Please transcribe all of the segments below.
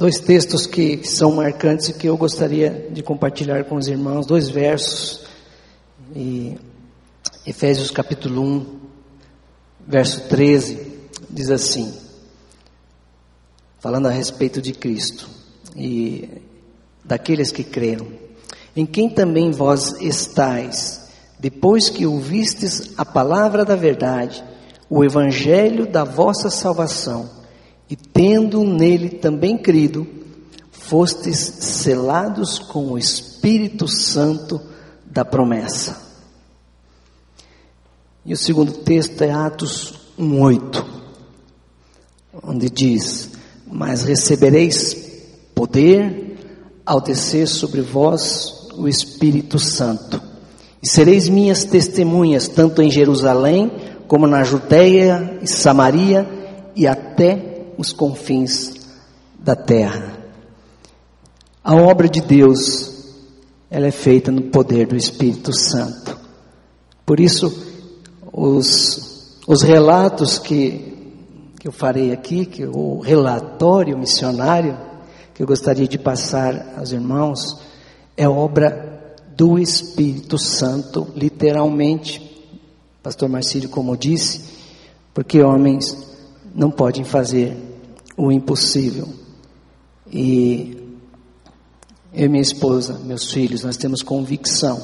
dois textos que são marcantes e que eu gostaria de compartilhar com os irmãos, dois versos. E Efésios capítulo 1, verso 13, diz assim: falando a respeito de Cristo e daqueles que creram, em quem também vós estáis, depois que ouvistes a palavra da verdade, o evangelho da vossa salvação, e tendo nele também crido, fostes selados com o Espírito Santo da promessa. E o segundo texto é Atos 1:8, onde diz: mas recebereis poder ao descer sobre vós o Espírito Santo. E sereis minhas testemunhas, tanto em Jerusalém, como na Judéia e Samaria e até os confins da terra. A obra de Deus, ela é feita no poder do Espírito Santo. Por isso, os, os relatos que que eu farei aqui, que o relatório missionário que eu gostaria de passar aos irmãos é obra do Espírito Santo, literalmente. Pastor Marcílio, como disse, porque homens não podem fazer o impossível. E eu e minha esposa, meus filhos, nós temos convicção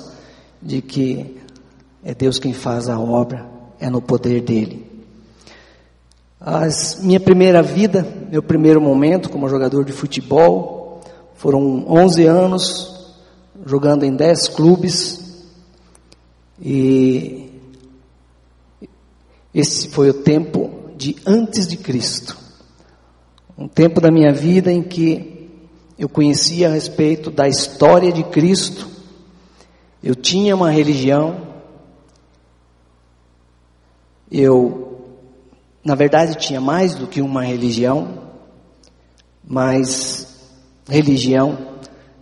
de que é Deus quem faz a obra, é no poder dele. As, minha primeira vida, meu primeiro momento como jogador de futebol, foram 11 anos jogando em 10 clubes e esse foi o tempo de antes de Cristo. Um tempo da minha vida em que eu conhecia a respeito da história de Cristo, eu tinha uma religião, eu na verdade, tinha mais do que uma religião, mas religião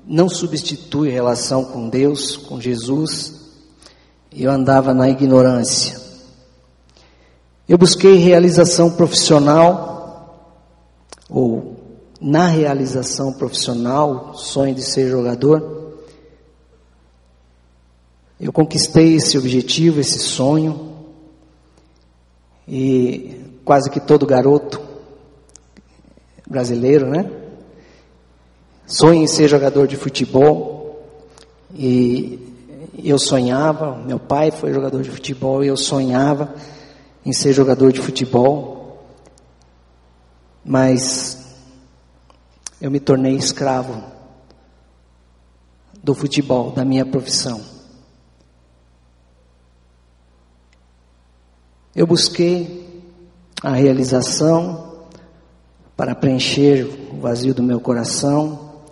não substitui relação com Deus, com Jesus. Eu andava na ignorância. Eu busquei realização profissional, ou na realização profissional, sonho de ser jogador. Eu conquistei esse objetivo, esse sonho, e quase que todo garoto brasileiro, né? Sonha em ser jogador de futebol e eu sonhava, meu pai foi jogador de futebol e eu sonhava em ser jogador de futebol, mas eu me tornei escravo do futebol, da minha profissão. Eu busquei a realização, para preencher o vazio do meu coração,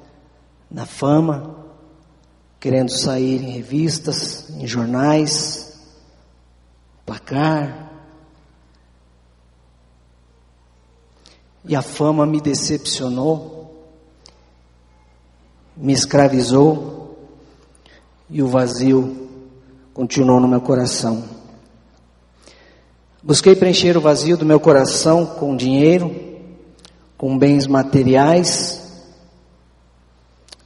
na fama, querendo sair em revistas, em jornais, placar. E a fama me decepcionou, me escravizou, e o vazio continuou no meu coração. Busquei preencher o vazio do meu coração com dinheiro, com bens materiais,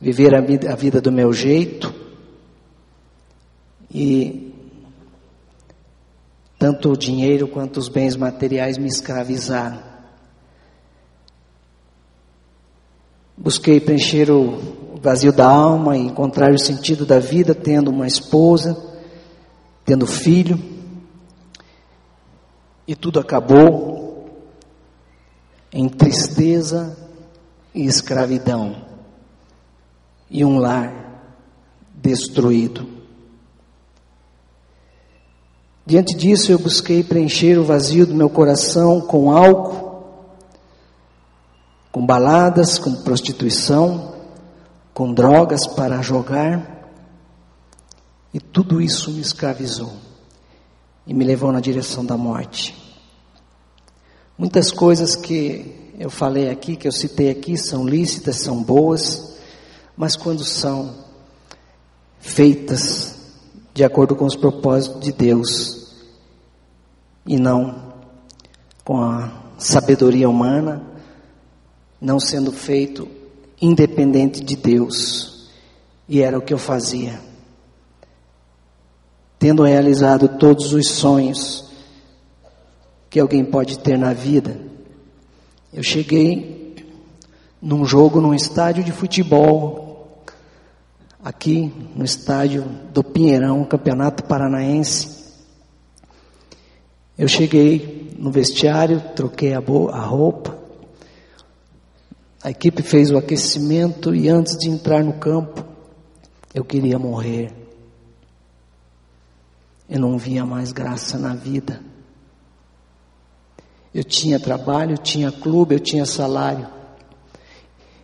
viver a vida, a vida do meu jeito e tanto o dinheiro quanto os bens materiais me escravizaram. Busquei preencher o vazio da alma e encontrar o sentido da vida tendo uma esposa, tendo filho e tudo acabou em tristeza e escravidão e um lar destruído. Diante disso, eu busquei preencher o vazio do meu coração com álcool, com baladas, com prostituição, com drogas para jogar, e tudo isso me escravizou e me levou na direção da morte. Muitas coisas que eu falei aqui, que eu citei aqui, são lícitas, são boas, mas quando são feitas de acordo com os propósitos de Deus e não com a sabedoria humana, não sendo feito independente de Deus. E era o que eu fazia. Tendo realizado todos os sonhos que alguém pode ter na vida, eu cheguei num jogo num estádio de futebol, aqui no estádio do Pinheirão, Campeonato Paranaense. Eu cheguei no vestiário, troquei a, a roupa, a equipe fez o aquecimento e antes de entrar no campo, eu queria morrer. Eu não via mais graça na vida. Eu tinha trabalho, eu tinha clube, eu tinha salário.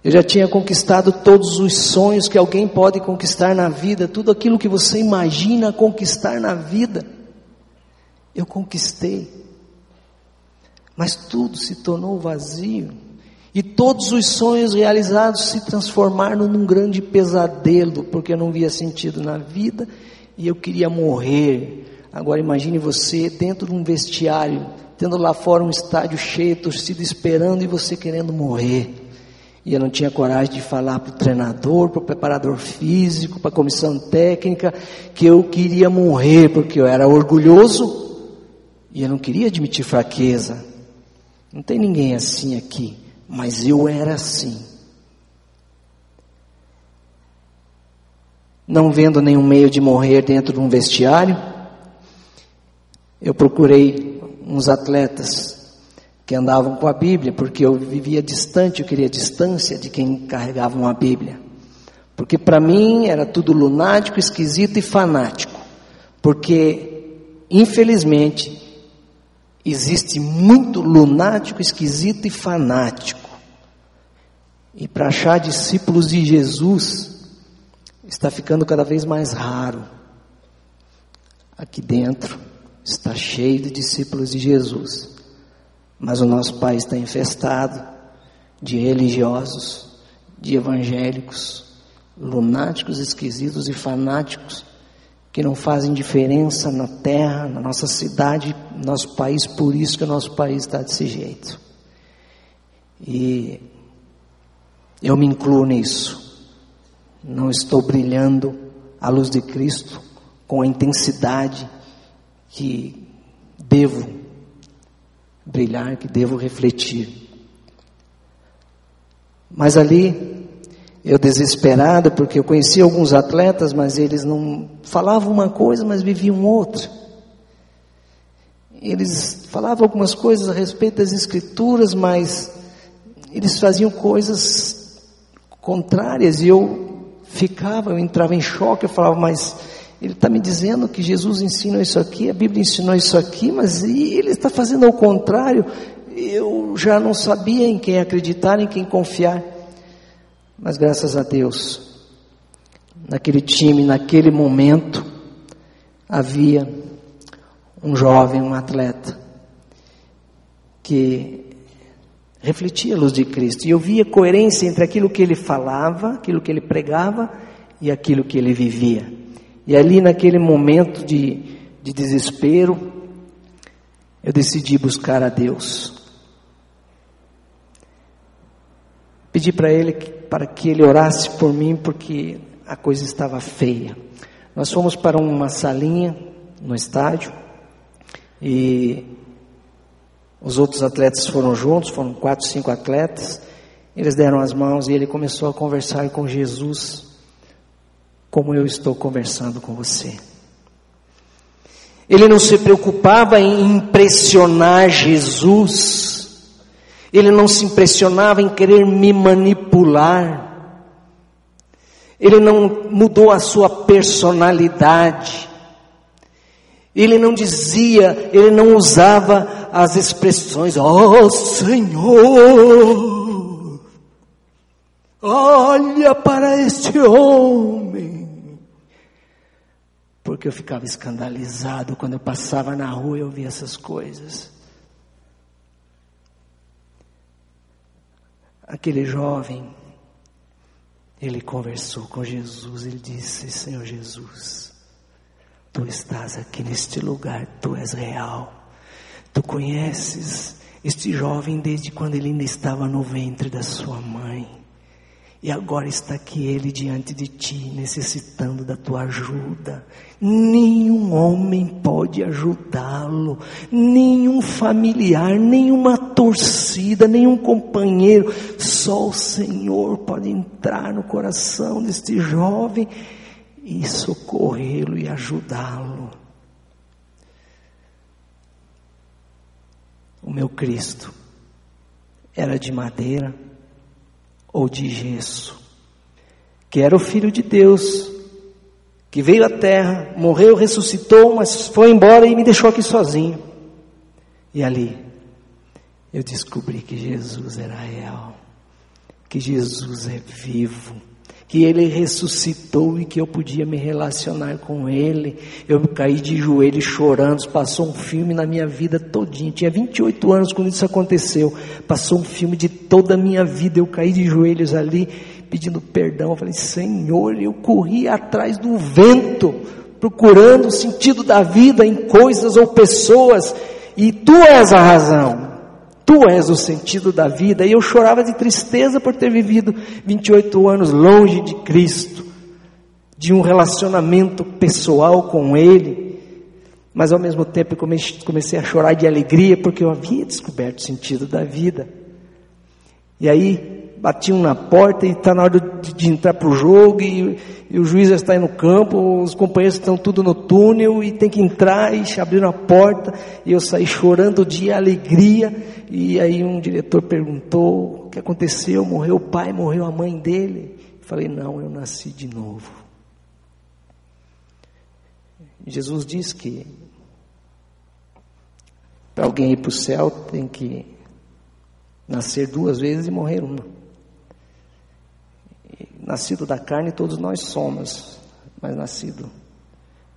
Eu já tinha conquistado todos os sonhos que alguém pode conquistar na vida, tudo aquilo que você imagina conquistar na vida. Eu conquistei. Mas tudo se tornou vazio. E todos os sonhos realizados se transformaram num grande pesadelo, porque eu não via sentido na vida e eu queria morrer. Agora imagine você dentro de um vestiário, tendo lá fora um estádio cheio, torcida esperando e você querendo morrer. E eu não tinha coragem de falar para o treinador, para o preparador físico, para a comissão técnica, que eu queria morrer, porque eu era orgulhoso e eu não queria admitir fraqueza. Não tem ninguém assim aqui mas eu era assim. Não vendo nenhum meio de morrer dentro de um vestiário, eu procurei uns atletas que andavam com a Bíblia, porque eu vivia distante, eu queria distância de quem carregava uma Bíblia. Porque para mim era tudo lunático, esquisito e fanático. Porque, infelizmente, existe muito lunático, esquisito e fanático. E para achar discípulos de Jesus está ficando cada vez mais raro. Aqui dentro está cheio de discípulos de Jesus, mas o nosso país está infestado de religiosos, de evangélicos, lunáticos, esquisitos e fanáticos que não fazem diferença na terra, na nossa cidade, no nosso país, por isso que o nosso país está desse jeito. E eu me incluo nisso. Não estou brilhando à luz de Cristo com a intensidade que devo brilhar, que devo refletir. Mas ali, eu desesperado, porque eu conhecia alguns atletas, mas eles não falavam uma coisa, mas viviam outra. Eles falavam algumas coisas a respeito das escrituras, mas eles faziam coisas contrárias e eu ficava, eu entrava em choque, eu falava, mas ele está me dizendo que Jesus ensinou isso aqui, a Bíblia ensinou isso aqui, mas ele está fazendo ao contrário. Eu já não sabia em quem acreditar, em quem confiar. Mas graças a Deus, naquele time, naquele momento, havia um jovem, um atleta, que refletia a luz de Cristo. E eu via coerência entre aquilo que ele falava, aquilo que ele pregava e aquilo que ele vivia. E ali naquele momento de, de desespero, eu decidi buscar a Deus. Pedi para ele para que ele orasse por mim porque a coisa estava feia. Nós fomos para uma salinha no estádio e os outros atletas foram juntos, foram quatro, cinco atletas. Eles deram as mãos e ele começou a conversar com Jesus, como eu estou conversando com você. Ele não se preocupava em impressionar Jesus. Ele não se impressionava em querer me manipular. Ele não mudou a sua personalidade. Ele não dizia, ele não usava as expressões, ó oh, Senhor, olha para este homem. Porque eu ficava escandalizado quando eu passava na rua e eu via essas coisas. Aquele jovem, ele conversou com Jesus, ele disse: Senhor Jesus, Tu estás aqui neste lugar, tu és real. Tu conheces este jovem desde quando ele ainda estava no ventre da sua mãe. E agora está aqui ele diante de ti, necessitando da tua ajuda. Nenhum homem pode ajudá-lo, nenhum familiar, nenhuma torcida, nenhum companheiro. Só o Senhor pode entrar no coração deste jovem e socorrê-lo e ajudá-lo. O meu Cristo era de madeira ou de gesso, que era o Filho de Deus, que veio à terra, morreu, ressuscitou, mas foi embora e me deixou aqui sozinho. E ali eu descobri que Jesus era real, que Jesus é vivo que ele ressuscitou e que eu podia me relacionar com ele. Eu caí de joelhos chorando, passou um filme na minha vida todinha. Tinha 28 anos quando isso aconteceu. Passou um filme de toda a minha vida. Eu caí de joelhos ali pedindo perdão. Eu falei: "Senhor, eu corri atrás do vento, procurando o sentido da vida em coisas ou pessoas, e tu és a razão. Tu és o sentido da vida. E eu chorava de tristeza por ter vivido 28 anos longe de Cristo, de um relacionamento pessoal com Ele. Mas ao mesmo tempo comecei a chorar de alegria porque eu havia descoberto o sentido da vida. E aí batiam na porta e está na hora de, de entrar para o jogo e, e, o juiz já está aí no campo, os companheiros estão tudo no túnel e tem que entrar e abriram a porta e eu saí chorando de alegria e aí um diretor perguntou o que aconteceu, morreu o pai, morreu a mãe dele. Eu falei, não, eu nasci de novo. Jesus diz que para alguém ir para o céu tem que nascer duas vezes e morrer uma nascido da carne todos nós somos, mas nascido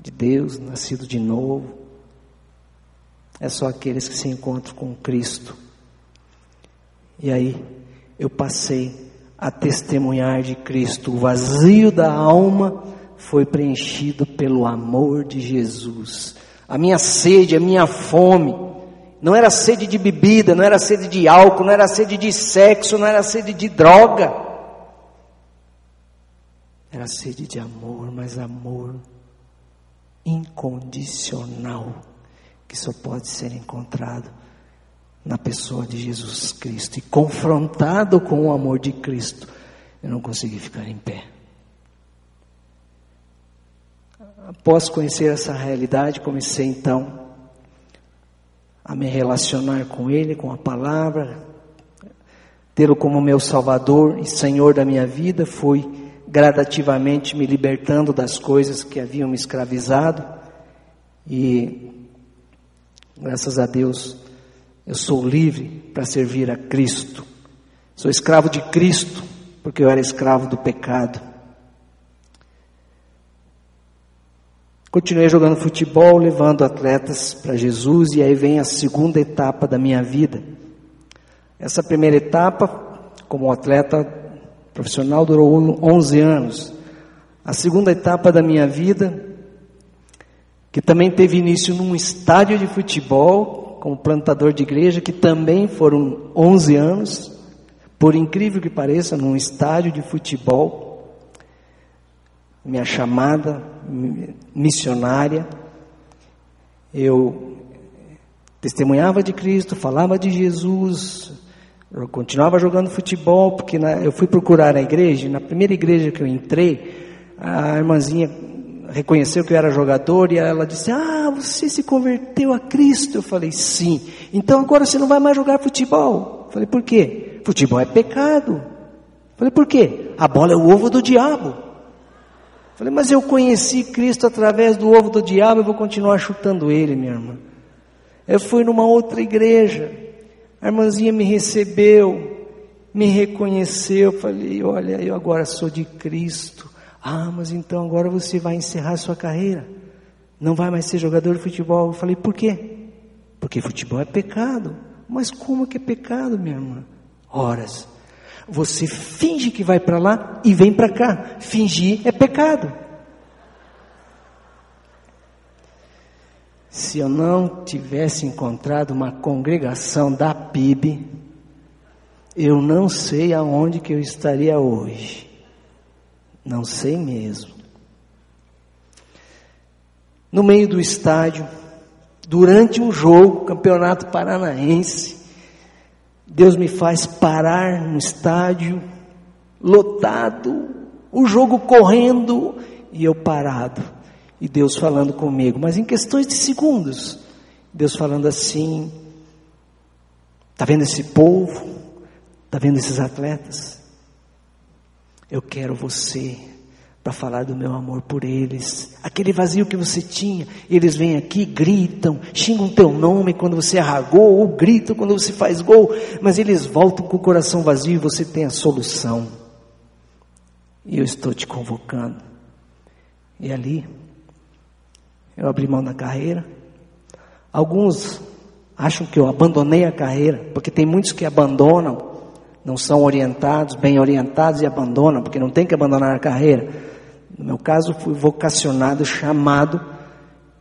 de Deus, nascido de novo, é só aqueles que se encontram com Cristo. E aí eu passei a testemunhar de Cristo, o vazio da alma foi preenchido pelo amor de Jesus. A minha sede, a minha fome, não era sede de bebida, não era sede de álcool, não era sede de sexo, não era sede de droga. Era sede de amor, mas amor incondicional, que só pode ser encontrado na pessoa de Jesus Cristo. E confrontado com o amor de Cristo, eu não consegui ficar em pé. Após conhecer essa realidade, comecei então a me relacionar com Ele, com a palavra, tê-lo como meu Salvador e Senhor da minha vida, fui gradativamente me libertando das coisas que haviam me escravizado e graças a Deus eu sou livre para servir a Cristo. Sou escravo de Cristo porque eu era escravo do pecado. Continuei jogando futebol, levando atletas para Jesus e aí vem a segunda etapa da minha vida. Essa primeira etapa, como atleta profissional durou 11 anos. A segunda etapa da minha vida, que também teve início num estádio de futebol, como plantador de igreja, que também foram 11 anos, por incrível que pareça, num estádio de futebol. Minha chamada missionária, eu testemunhava de Cristo, falava de Jesus, eu continuava jogando futebol, porque na, eu fui procurar a igreja, na primeira igreja que eu entrei, a irmãzinha reconheceu que eu era jogador e ela disse: Ah, você se converteu a Cristo. Eu falei: Sim. Então agora você não vai mais jogar futebol. Eu falei: Por quê? Futebol é pecado. Eu falei: Por quê? A bola é o ovo do diabo. Eu falei: Mas eu conheci Cristo através do ovo do diabo, eu vou continuar chutando ele, minha irmã. Eu fui numa outra igreja. A irmãzinha me recebeu, me reconheceu. Falei: Olha, eu agora sou de Cristo. Ah, mas então agora você vai encerrar sua carreira. Não vai mais ser jogador de futebol. Eu falei: Por quê? Porque futebol é pecado. Mas como que é pecado, minha irmã? Horas. Você finge que vai para lá e vem para cá. Fingir é pecado. Se eu não tivesse encontrado uma congregação da PIB, eu não sei aonde que eu estaria hoje. Não sei mesmo. No meio do estádio, durante um jogo, campeonato paranaense, Deus me faz parar no estádio, lotado, o jogo correndo e eu parado. E Deus falando comigo, mas em questões de segundos. Deus falando assim: Está vendo esse povo? Está vendo esses atletas? Eu quero você para falar do meu amor por eles. Aquele vazio que você tinha, eles vêm aqui, gritam, xingam teu nome quando você arragou, ou gritam quando você faz gol, mas eles voltam com o coração vazio e você tem a solução. E eu estou te convocando. E ali, eu abri mão da carreira. Alguns acham que eu abandonei a carreira, porque tem muitos que abandonam, não são orientados, bem orientados e abandonam, porque não tem que abandonar a carreira. No meu caso, fui vocacionado, chamado,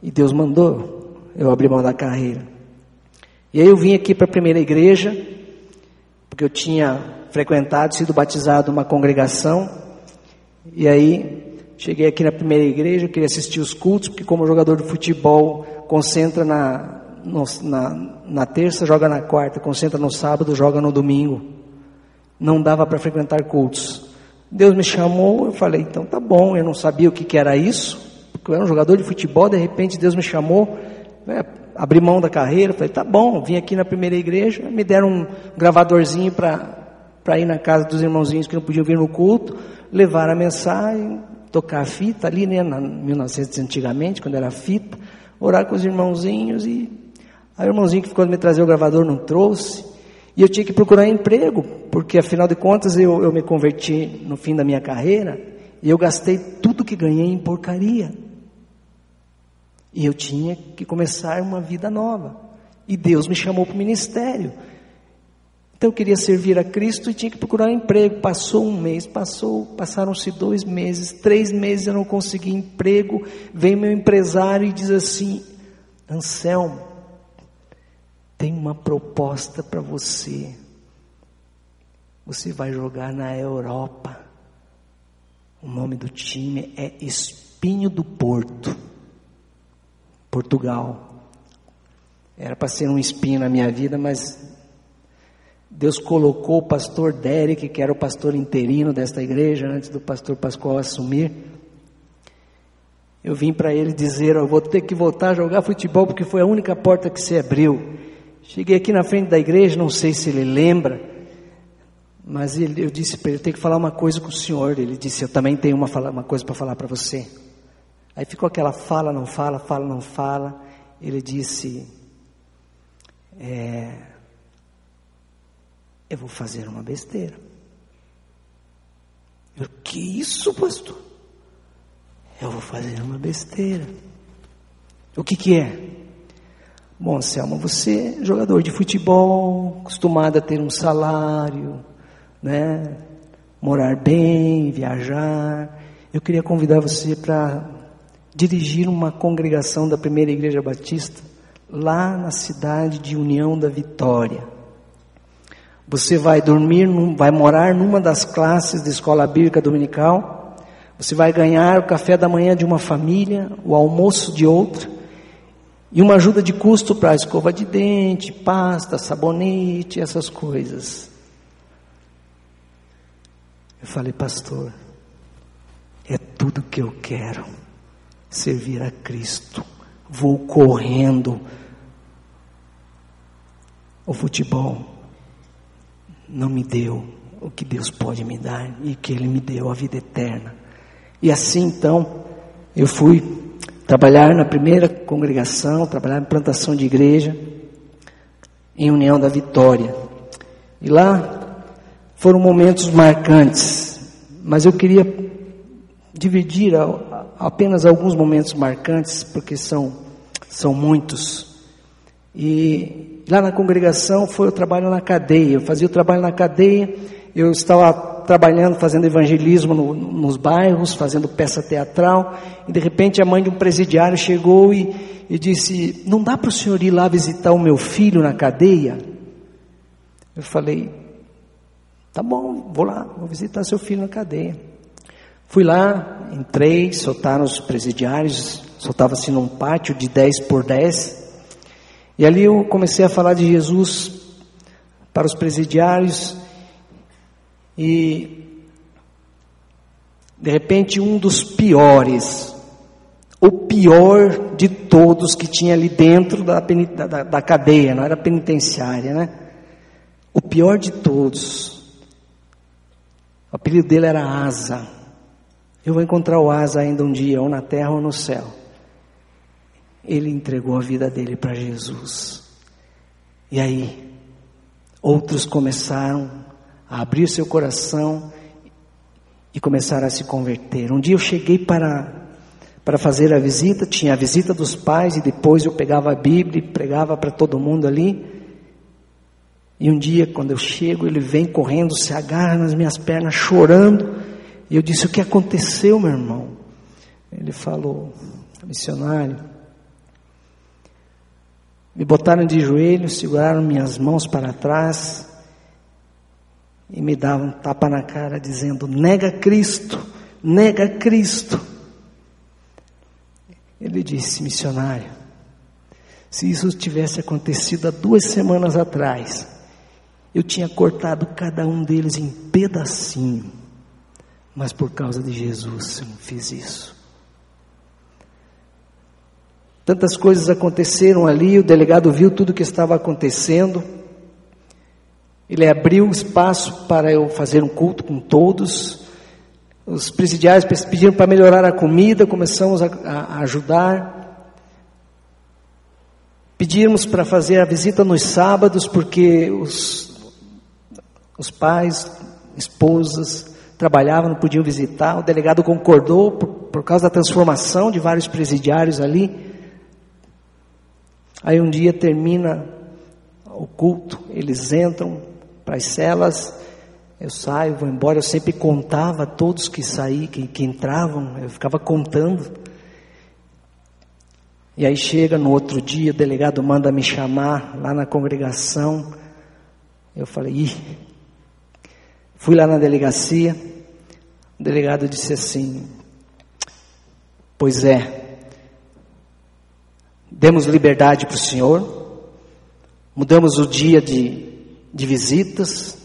e Deus mandou eu abrir mão da carreira. E aí eu vim aqui para a primeira igreja, porque eu tinha frequentado, sido batizado numa congregação, e aí cheguei aqui na primeira igreja, queria assistir os cultos, porque como jogador de futebol, concentra na, no, na, na terça, joga na quarta, concentra no sábado, joga no domingo. Não dava para frequentar cultos. Deus me chamou, eu falei, então tá bom, eu não sabia o que, que era isso, porque eu era um jogador de futebol, de repente Deus me chamou, né, abri mão da carreira, falei, tá bom, vim aqui na primeira igreja, me deram um gravadorzinho para ir na casa dos irmãozinhos que não podiam vir no culto, levar a mensagem, tocar a fita ali, né, na 1900 antigamente, quando era fita, orar com os irmãozinhos e aí o irmãozinho que ficou me trazer o gravador não trouxe, e eu tinha que procurar emprego, porque afinal de contas eu, eu me converti no fim da minha carreira e eu gastei tudo que ganhei em porcaria. E eu tinha que começar uma vida nova. E Deus me chamou para o ministério. Então eu queria servir a Cristo e tinha que procurar emprego. Passou um mês, passou, passaram-se dois meses, três meses eu não consegui emprego. Vem meu empresário e diz assim: Anselmo, tem uma proposta para você. Você vai jogar na Europa. O nome do time é Espinho do Porto, Portugal. Era para ser um espinho na minha vida, mas Deus colocou o pastor Derek, que era o pastor interino desta igreja, antes do pastor Pascoal assumir. Eu vim para ele dizer: Eu vou ter que voltar a jogar futebol, porque foi a única porta que se abriu. Cheguei aqui na frente da igreja, não sei se ele lembra, mas ele, eu disse para ele: eu tenho que falar uma coisa com o senhor. Ele disse: Eu também tenho uma, uma coisa para falar para você. Aí ficou aquela fala, não fala, fala, não fala. Ele disse: é, Eu vou fazer uma besteira. Eu, que isso, pastor? Eu vou fazer uma besteira. O que, que é? Bom, Selma, você é jogador de futebol, acostumado a ter um salário, né? Morar bem, viajar. Eu queria convidar você para dirigir uma congregação da Primeira Igreja Batista lá na cidade de União da Vitória. Você vai dormir, vai morar numa das classes de escola bíblica dominical. Você vai ganhar o café da manhã de uma família, o almoço de outra e uma ajuda de custo para escova de dente, pasta, sabonete, essas coisas. Eu falei, pastor, é tudo que eu quero. Servir a Cristo. Vou correndo. O futebol não me deu o que Deus pode me dar e que Ele me deu a vida eterna. E assim então, eu fui trabalhar na primeira congregação, trabalhar em plantação de igreja, em União da Vitória. E lá foram momentos marcantes, mas eu queria dividir apenas alguns momentos marcantes, porque são, são muitos. E lá na congregação foi o trabalho na cadeia, eu fazia o trabalho na cadeia, eu estava trabalhando, fazendo evangelismo no, nos bairros, fazendo peça teatral, e de repente a mãe de um presidiário chegou e, e disse: Não dá para o senhor ir lá visitar o meu filho na cadeia? Eu falei: Tá bom, vou lá, vou visitar seu filho na cadeia. Fui lá, entrei, soltaram os presidiários, soltava-se num pátio de 10 por 10. E ali eu comecei a falar de Jesus para os presidiários e de repente um dos piores, o pior de todos que tinha ali dentro da, da, da cadeia, não era penitenciária, né? O pior de todos. O apelido dele era Asa. Eu vou encontrar o Asa ainda um dia, ou na terra ou no céu. Ele entregou a vida dele para Jesus. E aí, outros começaram a abrir seu coração e começaram a se converter. Um dia eu cheguei para para fazer a visita, tinha a visita dos pais e depois eu pegava a Bíblia e pregava para todo mundo ali. E um dia, quando eu chego, ele vem correndo, se agarra nas minhas pernas, chorando. E eu disse: O que aconteceu, meu irmão? Ele falou: Missionário, me botaram de joelhos, seguraram minhas mãos para trás e me davam um tapa na cara, dizendo: Nega Cristo, nega Cristo. Ele disse: Missionário, se isso tivesse acontecido há duas semanas atrás, eu tinha cortado cada um deles em pedacinho, mas por causa de Jesus eu não fiz isso. Tantas coisas aconteceram ali, o delegado viu tudo o que estava acontecendo. Ele abriu espaço para eu fazer um culto com todos. Os presidiários pediram para melhorar a comida, começamos a, a ajudar. Pedimos para fazer a visita nos sábados, porque os, os pais, esposas, trabalhavam, não podiam visitar. O delegado concordou por, por causa da transformação de vários presidiários ali. Aí um dia termina o culto, eles entram para as celas, eu saio, vou embora, eu sempre contava todos que saíam, que, que entravam, eu ficava contando. E aí chega no outro dia, o delegado manda me chamar lá na congregação. Eu falei, ih, fui lá na delegacia, o delegado disse assim, pois é, Demos liberdade para o Senhor, mudamos o dia de, de visitas,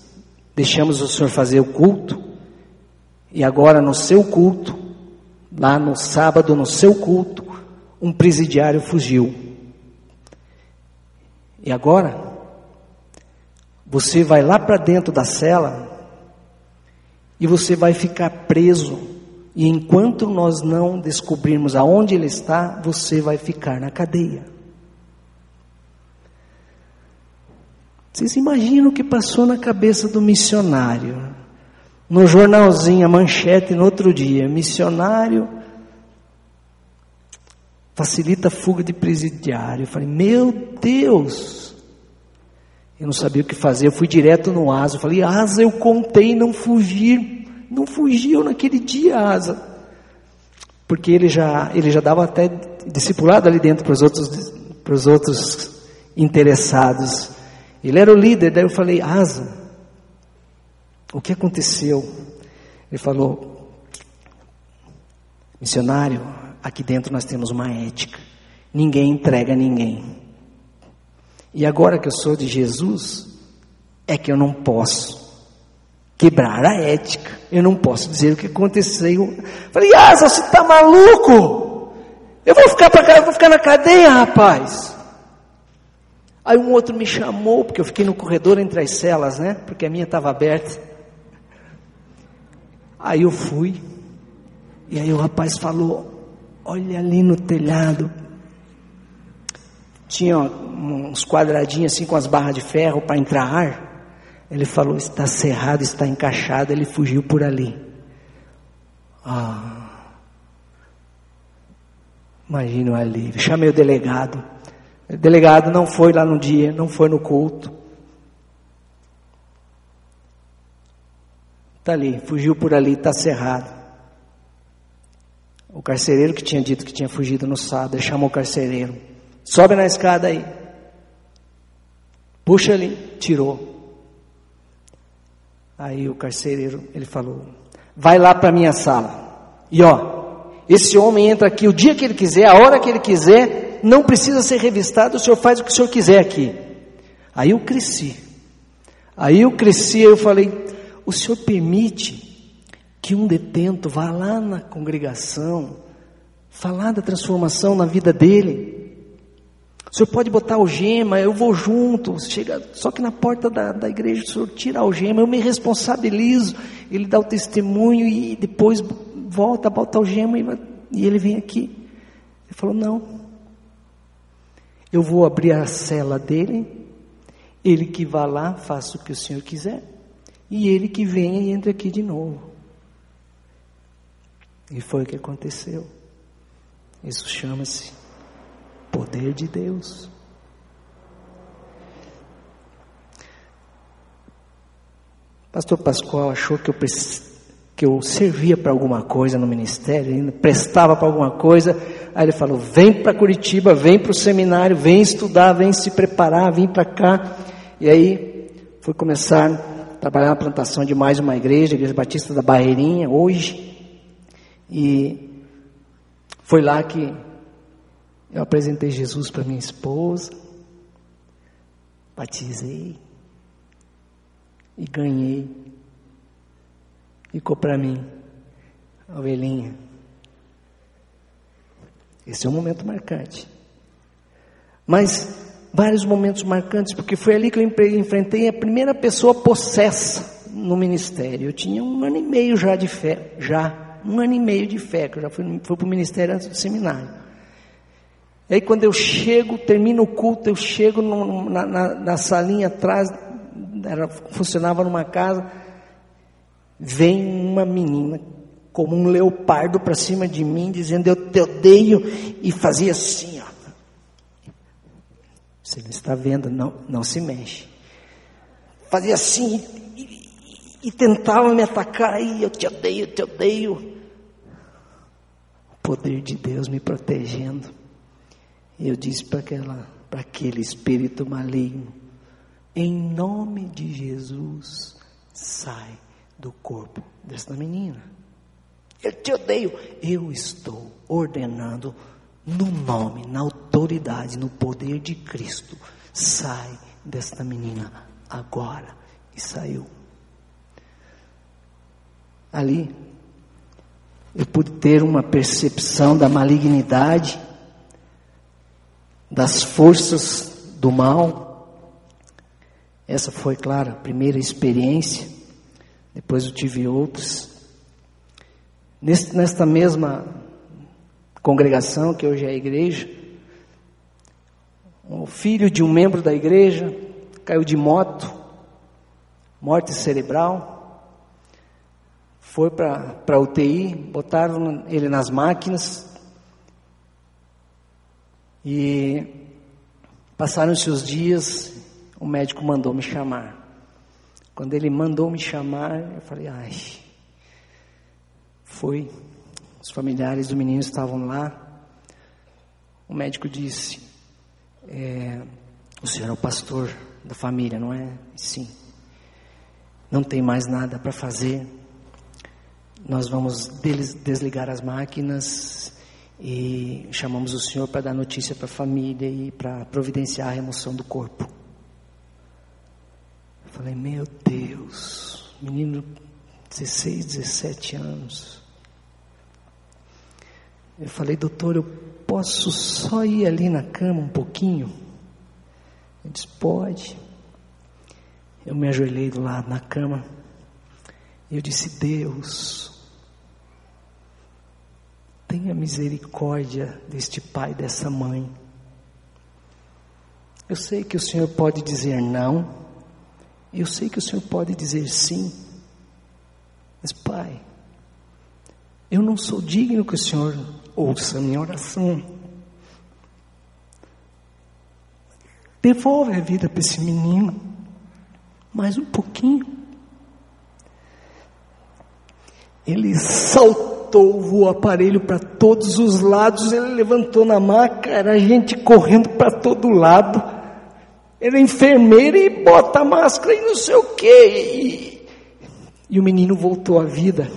deixamos o Senhor fazer o culto, e agora no seu culto, lá no sábado, no seu culto, um presidiário fugiu. E agora, você vai lá para dentro da cela e você vai ficar preso e enquanto nós não descobrirmos aonde ele está, você vai ficar na cadeia. Vocês imaginam o que passou na cabeça do missionário? No jornalzinho, a manchete no outro dia: missionário facilita a fuga de presidiário. Eu falei: Meu Deus! Eu não sabia o que fazer. Eu fui direto no Asa. Eu falei: Asa, eu contei não fugir não fugiu naquele dia, Asa. Porque ele já, ele já dava até discipulado ali dentro para os outros, para os outros interessados. Ele era o líder, daí eu falei, Asa, o que aconteceu? Ele falou, missionário, aqui dentro nós temos uma ética. Ninguém entrega ninguém. E agora que eu sou de Jesus, é que eu não posso quebrar a ética. Eu não posso dizer o que aconteceu. Falei, Asa, você está maluco? Eu vou ficar para vou ficar na cadeia, rapaz. Aí um outro me chamou, porque eu fiquei no corredor entre as celas, né? Porque a minha estava aberta. Aí eu fui, e aí o rapaz falou: Olha ali no telhado. Tinha uns quadradinhos assim com as barras de ferro para entrar ar. Ele falou: está cerrado, está encaixado. Ele fugiu por ali. Ah. Imagina o alívio. Chamei o delegado. O delegado não foi lá no dia, não foi no culto. Está ali, fugiu por ali, está cerrado. O carcereiro que tinha dito que tinha fugido no sábado, ele chamou o carcereiro. Sobe na escada aí. Puxa ali, tirou. Aí o carcereiro, ele falou: Vai lá para minha sala. E ó, esse homem entra aqui o dia que ele quiser, a hora que ele quiser, não precisa ser revistado, o senhor faz o que o senhor quiser aqui. Aí eu cresci. Aí eu cresci, eu falei: O senhor permite que um detento vá lá na congregação, falar da transformação na vida dele? O senhor pode botar algema, eu vou junto. Chega, só que na porta da, da igreja o senhor tira a algema, eu me responsabilizo. Ele dá o testemunho e depois volta, bota a algema e, e ele vem aqui. Ele falou: Não, eu vou abrir a cela dele, ele que vá lá, faça o que o senhor quiser, e ele que venha e entre aqui de novo. E foi o que aconteceu. Isso chama-se Poder de Deus. Pastor Pascoal achou que eu, que eu servia para alguma coisa no ministério, prestava para alguma coisa. Aí ele falou: vem para Curitiba, vem para o seminário, vem estudar, vem se preparar, vem para cá. E aí fui começar a trabalhar na plantação de mais uma igreja, Igreja Batista da Barreirinha, hoje. E foi lá que eu apresentei Jesus para minha esposa, batizei e ganhei. Ficou para mim, a ovelhinha. Esse é um momento marcante. Mas vários momentos marcantes, porque foi ali que eu enfrentei a primeira pessoa possessa no ministério. Eu tinha um ano e meio já de fé, já, um ano e meio de fé, que eu já fui, fui para o ministério antes do seminário. E aí quando eu chego, termino o culto, eu chego no, na, na, na, salinha atrás, era, funcionava numa casa, vem uma menina como um leopardo para cima de mim, dizendo eu te odeio, e fazia assim, ó. Você não está vendo, não, não se mexe. Fazia assim e, e, e tentava me atacar, e eu te odeio, eu te odeio. O poder de Deus me protegendo. E eu disse para aquela, para aquele espírito maligno, em nome de Jesus, sai do corpo desta menina. Eu te odeio. Eu estou ordenando no nome, na autoridade, no poder de Cristo. Sai desta menina agora. E saiu. Ali, eu pude ter uma percepção da malignidade das forças do mal. Essa foi, claro, a primeira experiência. Depois eu tive outras. Nesta mesma congregação, que hoje é a igreja, o filho de um membro da igreja caiu de moto, morte cerebral, foi para a UTI, botaram ele nas máquinas, e passaram-se os dias, o médico mandou me chamar. Quando ele mandou me chamar, eu falei, ai, foi. Os familiares do menino estavam lá. O médico disse, é, o senhor é o pastor da família, não é? Sim. Não tem mais nada para fazer. Nós vamos desligar as máquinas e chamamos o Senhor para dar notícia para a família e para providenciar a remoção do corpo. Eu falei, meu Deus, menino 16, 17 anos. Eu falei, doutor, eu posso só ir ali na cama um pouquinho? Ele disse, pode. Eu me ajoelhei lá na cama. E eu disse, Deus, Tenha misericórdia deste pai, dessa mãe. Eu sei que o Senhor pode dizer não, eu sei que o Senhor pode dizer sim, mas, Pai, eu não sou digno que o Senhor ouça a minha oração. Devolve a vida para esse menino, mais um pouquinho. Ele saltou o aparelho para todos os lados, ele levantou na maca, era gente correndo para todo lado. Era enfermeira e bota a máscara e não sei o que. E o menino voltou à vida.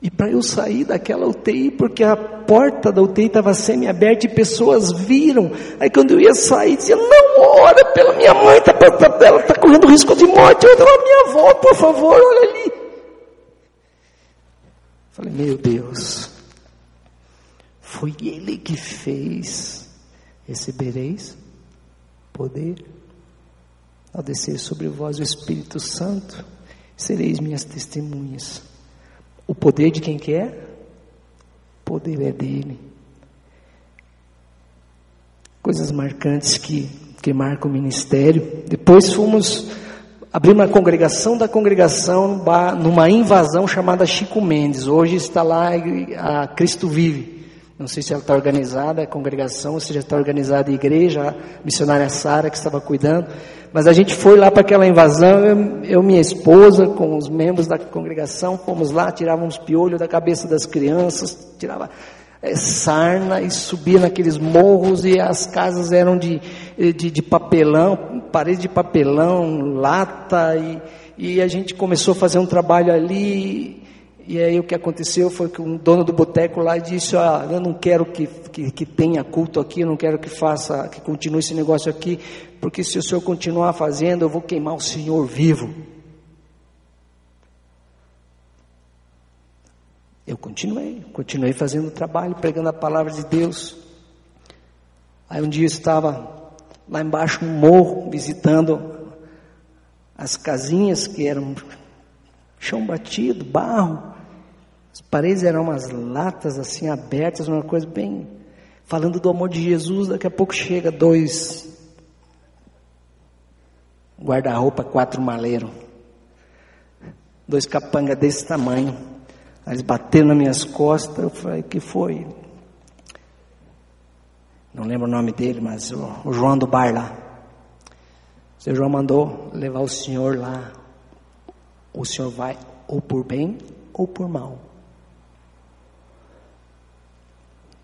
E para eu sair daquela UTI, porque a porta da UTI estava semi-aberta e pessoas viram. Aí quando eu ia sair, dizia, não, ora pela minha mãe, tá, tá, tá ela está correndo risco de morte, ora pela minha avó, por favor, olha ali. Falei, meu Deus, foi Ele que fez. Recebereis poder ao descer sobre vós o Espírito Santo, sereis minhas testemunhas. O poder de quem que é? O poder é dele. Coisas marcantes que, que marcam o ministério. Depois fomos abrir uma congregação da congregação numa invasão chamada Chico Mendes. Hoje está lá a Cristo Vive. Não sei se ela está organizada, a congregação, ou se já está organizada a igreja, a missionária Sara que estava cuidando. Mas a gente foi lá para aquela invasão, eu, eu minha esposa, com os membros da congregação, fomos lá, tirávamos piolho da cabeça das crianças, tirava é, sarna e subia naqueles morros e as casas eram de, de, de papelão, parede de papelão, lata e, e a gente começou a fazer um trabalho ali e aí o que aconteceu foi que um dono do boteco lá disse, ah, eu não quero que, que, que, tenha culto aqui, eu não quero que faça, que continue esse negócio aqui, porque se o senhor continuar fazendo, eu vou queimar o senhor vivo. Eu continuei, continuei fazendo o trabalho, pregando a palavra de Deus. Aí um dia eu estava lá embaixo no morro, visitando as casinhas que eram chão batido, barro. As paredes eram umas latas assim abertas, uma coisa bem. Falando do amor de Jesus, daqui a pouco chega dois guarda-roupa, quatro maleiros, dois capanga desse tamanho. eles bateram nas minhas costas, eu falei, que foi? Não lembro o nome dele, mas o, o João do bar lá. O seu João mandou levar o senhor lá. O senhor vai ou por bem ou por mal.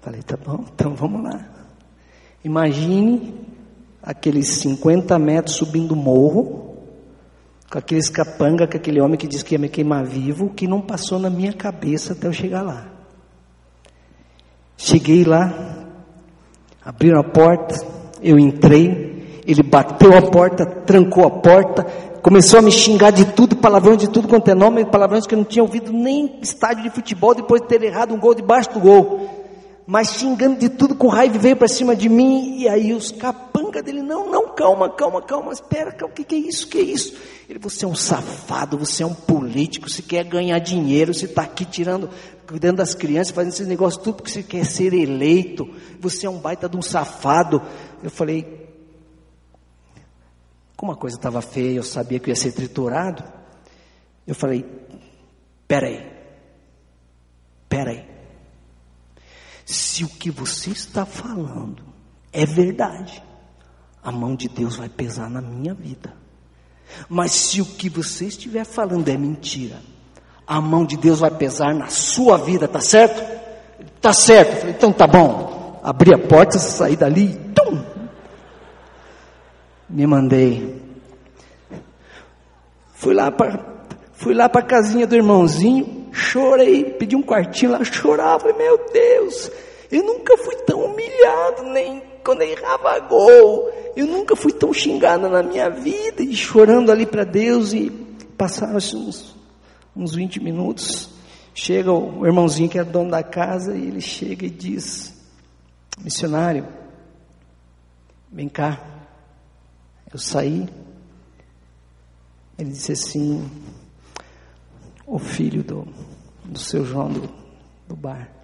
Falei, tá bom, então vamos lá. Imagine aqueles 50 metros subindo o morro, com aqueles capanga, com aquele homem que disse que ia me queimar vivo, que não passou na minha cabeça até eu chegar lá. Cheguei lá, abriram a porta, eu entrei, ele bateu a porta, trancou a porta, começou a me xingar de tudo, palavrões de tudo quanto é nome, palavrões que eu não tinha ouvido nem estádio de futebol depois de ter errado um gol debaixo do gol mas xingando de tudo, com raiva, veio para cima de mim, e aí os capanga dele, não, não, calma, calma, calma, espera, calma, o que, que é isso, o que é isso? Ele, você é um safado, você é um político, você quer ganhar dinheiro, você está aqui tirando, cuidando das crianças, fazendo esse negócio tudo porque você quer ser eleito, você é um baita de um safado. Eu falei, como a coisa estava feia, eu sabia que eu ia ser triturado, eu falei, peraí, peraí, se o que você está falando é verdade, a mão de Deus vai pesar na minha vida. Mas se o que você estiver falando é mentira, a mão de Deus vai pesar na sua vida, tá certo? Tá certo. falei, então tá bom. Abri a porta, saí dali, tum, me mandei. Fui lá para fui lá para a casinha do irmãozinho, chorei, pedi um quartinho lá, chorava, falei, meu Deus, eu nunca fui tão humilhado, nem quando errava gol, eu nunca fui tão xingado na minha vida, e chorando ali para Deus, e passaram uns, uns 20 minutos, chega o irmãozinho que é dono da casa, e ele chega e diz, missionário, vem cá, eu saí, ele disse assim, o filho do, do seu João do, do bar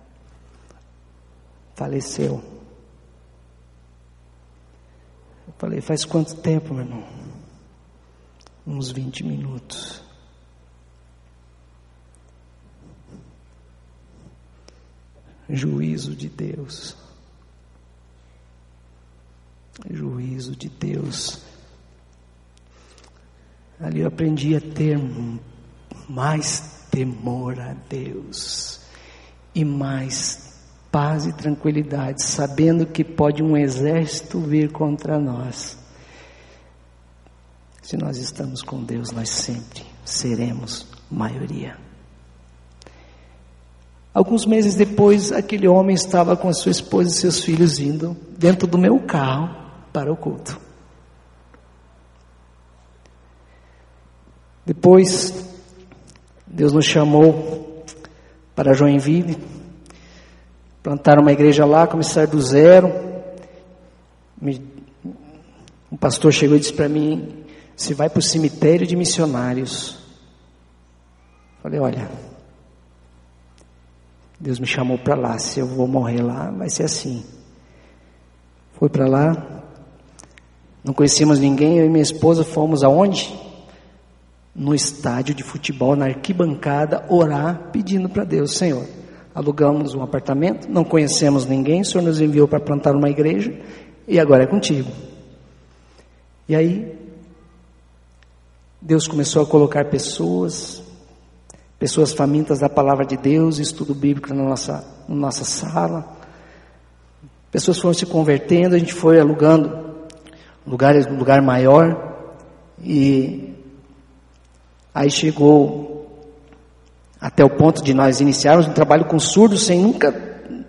faleceu. Eu falei, faz quanto tempo, meu irmão? Uns 20 minutos. Juízo de Deus. Juízo de Deus. Ali eu aprendi a ter mais temor a Deus e mais paz e tranquilidade, sabendo que pode um exército vir contra nós. Se nós estamos com Deus, nós sempre seremos maioria. Alguns meses depois, aquele homem estava com a sua esposa e seus filhos indo dentro do meu carro para o culto. Depois, Deus nos chamou para Joinville, plantar uma igreja lá, começar do zero. Um pastor chegou e disse para mim: Você vai para o cemitério de missionários. Falei: Olha, Deus me chamou para lá. Se eu vou morrer lá, vai ser assim. Fui para lá, não conhecíamos ninguém. Eu e minha esposa fomos aonde? No estádio de futebol, na arquibancada, orar, pedindo para Deus: Senhor, alugamos um apartamento, não conhecemos ninguém. O Senhor nos enviou para plantar uma igreja e agora é contigo. E aí, Deus começou a colocar pessoas, pessoas famintas da palavra de Deus, estudo bíblico na nossa, na nossa sala. Pessoas foram se convertendo, a gente foi alugando lugares, um lugar maior e aí chegou até o ponto de nós iniciarmos um trabalho com surdos sem nunca,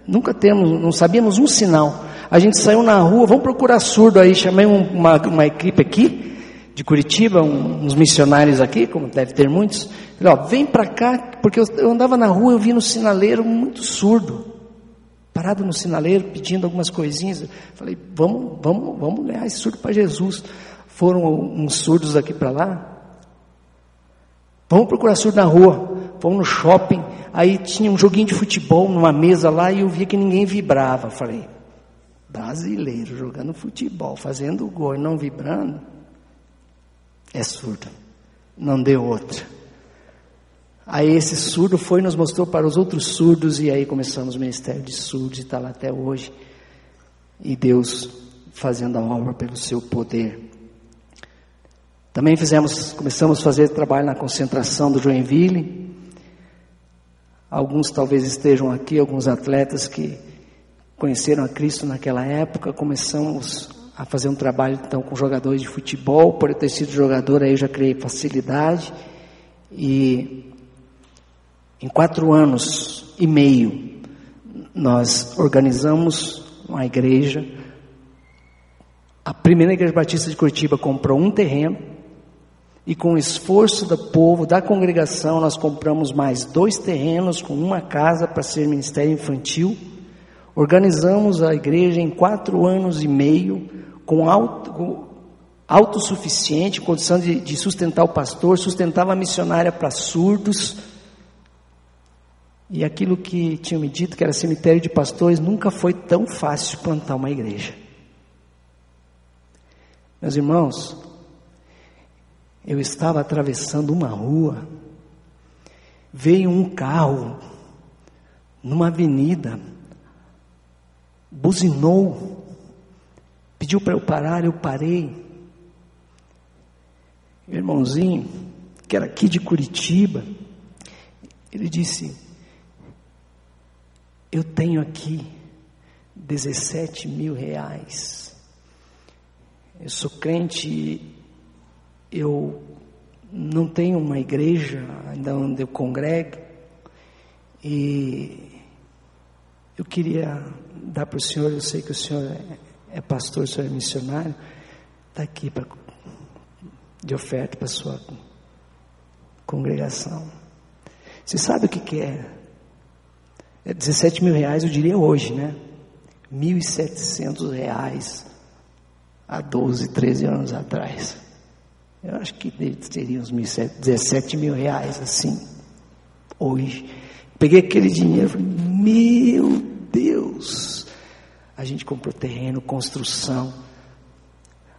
nunca termos, não sabíamos um sinal. A gente saiu na rua, vamos procurar surdo aí, chamei uma, uma equipe aqui, de Curitiba, um, uns missionários aqui, como deve ter muitos. Falei, ó, vem para cá, porque eu, eu andava na rua, eu vi no sinaleiro muito surdo, parado no sinaleiro, pedindo algumas coisinhas. Falei, vamos, vamos, vamos ganhar esse surdo para Jesus. Foram uns surdos aqui para lá. Vamos procurar surdo na rua. Vamos no shopping. Aí tinha um joguinho de futebol numa mesa lá e eu via que ninguém vibrava. Falei, brasileiro jogando futebol, fazendo gol e não vibrando é surdo. Não deu outra. Aí esse surdo foi e nos mostrou para os outros surdos, e aí começamos o ministério de surdos e está lá até hoje. E Deus fazendo a obra pelo seu poder. Também fizemos, começamos a fazer trabalho na concentração do Joinville. Alguns talvez estejam aqui, alguns atletas que conheceram a Cristo naquela época. Começamos a fazer um trabalho então com jogadores de futebol. Por eu ter sido jogador, aí eu já criei facilidade. E em quatro anos e meio, nós organizamos uma igreja. A primeira igreja batista de Curitiba comprou um terreno. E com o esforço do povo, da congregação, nós compramos mais dois terrenos com uma casa para ser ministério infantil. Organizamos a igreja em quatro anos e meio com, auto, autossuficiente, condição de, de sustentar o pastor, sustentava a missionária para surdos. E aquilo que tinha me dito que era cemitério de pastores, nunca foi tão fácil plantar uma igreja. Meus irmãos, eu estava atravessando uma rua, veio um carro numa avenida, buzinou, Pediu para eu parar, eu parei. Meu irmãozinho, que era aqui de Curitiba, ele disse: Eu tenho aqui 17 mil reais. Eu sou crente, eu não tenho uma igreja ainda onde eu congrego, e eu queria dar para o senhor, eu sei que o senhor é é pastor, o senhor é missionário, está aqui pra, de oferta para a sua congregação. Você sabe o que, que é? É 17 mil reais, eu diria hoje, né? 1.700 reais há 12, 13 anos atrás. Eu acho que teria uns 17 mil reais assim, hoje. Peguei aquele dinheiro e falei, meu Deus, a gente comprou terreno, construção.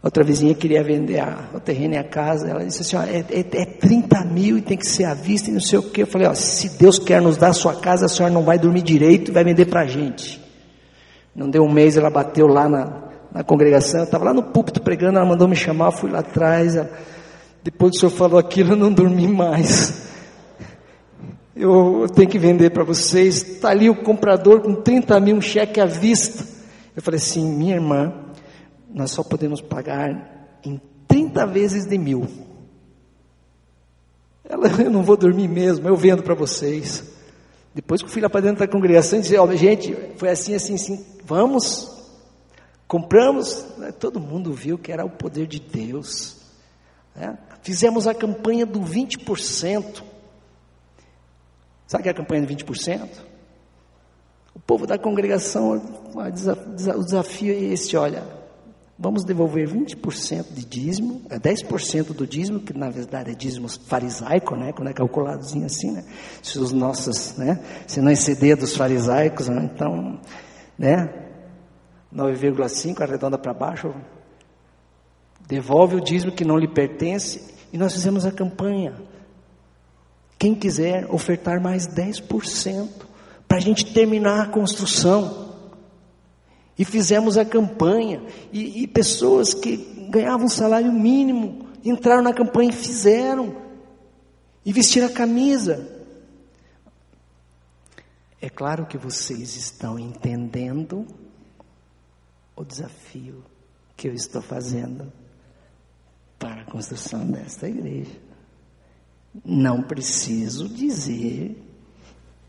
Outra vizinha queria vender a, o terreno e a casa. Ela disse assim: ó, é, é, é 30 mil e tem que ser à vista e não sei o que. Eu falei: ó, se Deus quer nos dar a sua casa, a senhora não vai dormir direito e vai vender para a gente. Não deu um mês, ela bateu lá na, na congregação. Eu estava lá no púlpito pregando. Ela mandou me chamar. Fui lá atrás. Ela, depois o senhor falou aquilo, eu não dormi mais. Eu, tenho que vender para vocês. Está ali o comprador com 30 mil, um cheque à vista. Eu falei assim, minha irmã, nós só podemos pagar em 30 vezes de mil. fala, eu não vou dormir mesmo, eu vendo para vocês. Depois que eu fui lá para dentro da congregação e disse, oh, gente, foi assim, assim, assim, vamos, compramos, todo mundo viu que era o poder de Deus. Né? Fizemos a campanha do 20%. Sabe que é a campanha de 20%? O povo da congregação, o desafio é esse, olha, vamos devolver 20% de dízimo, é 10% do dízimo, que na verdade é dízimo farisaico, né, quando é calculadozinho assim, né, se os nossos, né, se não exceder dos farisaicos, né, então, né, 9,5 arredonda para baixo, devolve o dízimo que não lhe pertence, e nós fizemos a campanha, quem quiser ofertar mais 10%, para a gente terminar a construção, e fizemos a campanha, e, e pessoas que ganhavam salário mínimo entraram na campanha e fizeram, e vestiram a camisa. É claro que vocês estão entendendo o desafio que eu estou fazendo para a construção desta igreja. Não preciso dizer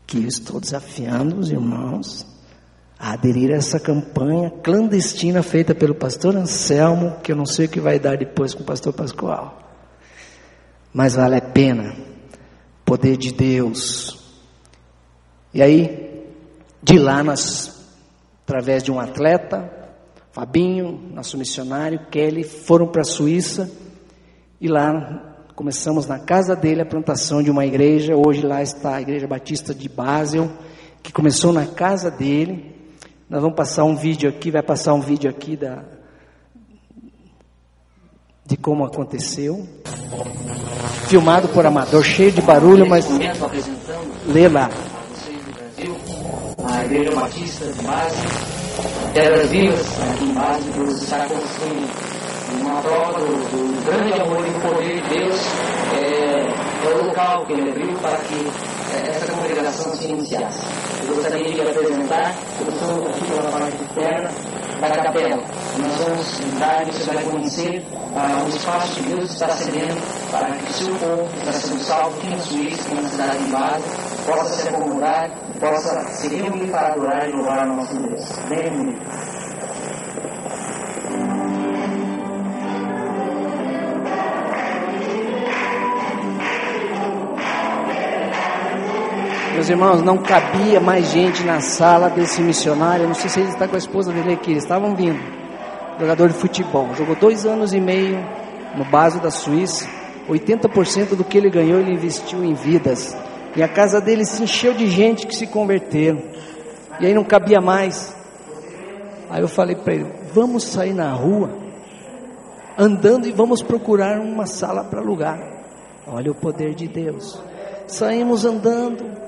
que eu estou desafiando os irmãos a aderir a essa campanha clandestina feita pelo pastor Anselmo, que eu não sei o que vai dar depois com o pastor Pascoal. Mas vale a pena. Poder de Deus. E aí, de lá nós, através de um atleta, Fabinho, nosso missionário, Kelly, foram para a Suíça e lá começamos na casa dele a plantação de uma igreja. Hoje lá está a Igreja Batista de Basel, que começou na casa dele nós vamos passar um vídeo aqui, vai passar um vídeo aqui da, de como aconteceu. Filmado por amador, cheio de barulho, mas lê lá. A Igreja Batista de Base, Terras Vivas, aqui em Base, Deus está construindo prova do, do, grande amor e poder de Deus. É, é o local que ele abriu para que é, essa congregação se iniciasse. Eu gostaria de apresentar, eu estou aqui pela parte externa da capela. Nós vamos dar, você vai conhecer uh, o espaço que Deus está cedendo para que o seu povo está sendo salvo aqui na Suíça, aqui na cidade de base, possa se acomodar, possa se reunir para adorar e louvar o nosso Deus. Bem. Meus irmãos, não cabia mais gente na sala desse missionário. Eu não sei se ele está com a esposa dele aqui. Eles estavam vindo. Jogador de futebol. Jogou dois anos e meio no base da Suíça. 80% do que ele ganhou ele investiu em vidas. E a casa dele se encheu de gente que se converteram. E aí não cabia mais. Aí eu falei para ele: vamos sair na rua, andando e vamos procurar uma sala para alugar. Olha o poder de Deus. Saímos andando,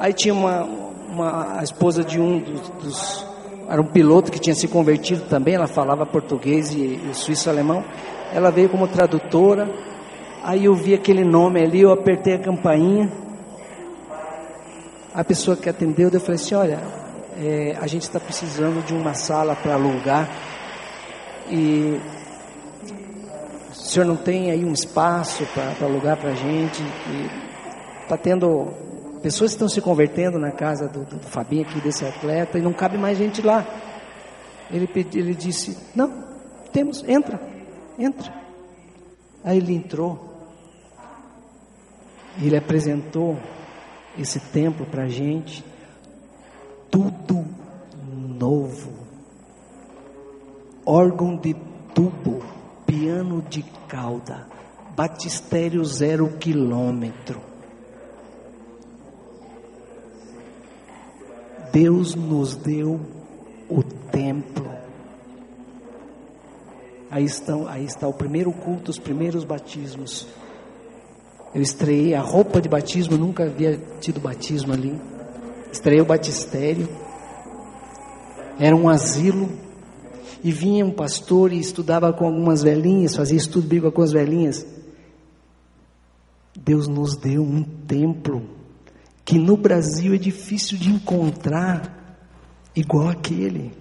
Aí tinha uma, uma a esposa de um dos, dos, era um piloto que tinha se convertido também, ela falava português e, e suíço-alemão. Ela veio como tradutora. Aí eu vi aquele nome ali, eu apertei a campainha. A pessoa que atendeu, eu falei assim, olha, é, a gente está precisando de uma sala para alugar e o senhor não tem aí um espaço para alugar para a gente? Está tendo Pessoas estão se convertendo na casa do, do, Fabinho aqui, desse atleta, e não cabe mais gente lá. Ele, ele disse, não, temos, entra, entra. Aí ele entrou. Ele apresentou esse templo para a gente, tudo novo. Órgão de tubo, piano de cauda, batistério zero quilômetro Deus nos deu o templo. Aí, estão, aí está o primeiro culto, os primeiros batismos. Eu estreiei a roupa de batismo, nunca havia tido batismo ali. Estreiei o batistério. Era um asilo. E vinha um pastor e estudava com algumas velhinhas, fazia estudo bíblico com as velhinhas. Deus nos deu um templo que no Brasil é difícil de encontrar igual aquele.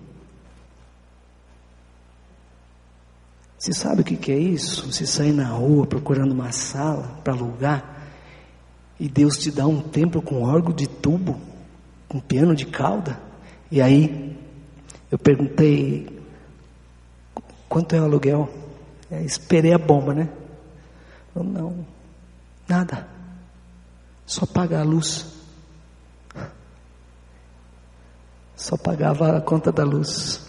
Você sabe o que, é isso? Você sair na rua procurando uma sala para alugar, e Deus te dá um templo com órgão de tubo, com piano de cauda. E aí eu perguntei quanto é o aluguel. É, esperei a bomba, né? Eu, não, nada. Só paga a luz. Só pagava a conta da luz.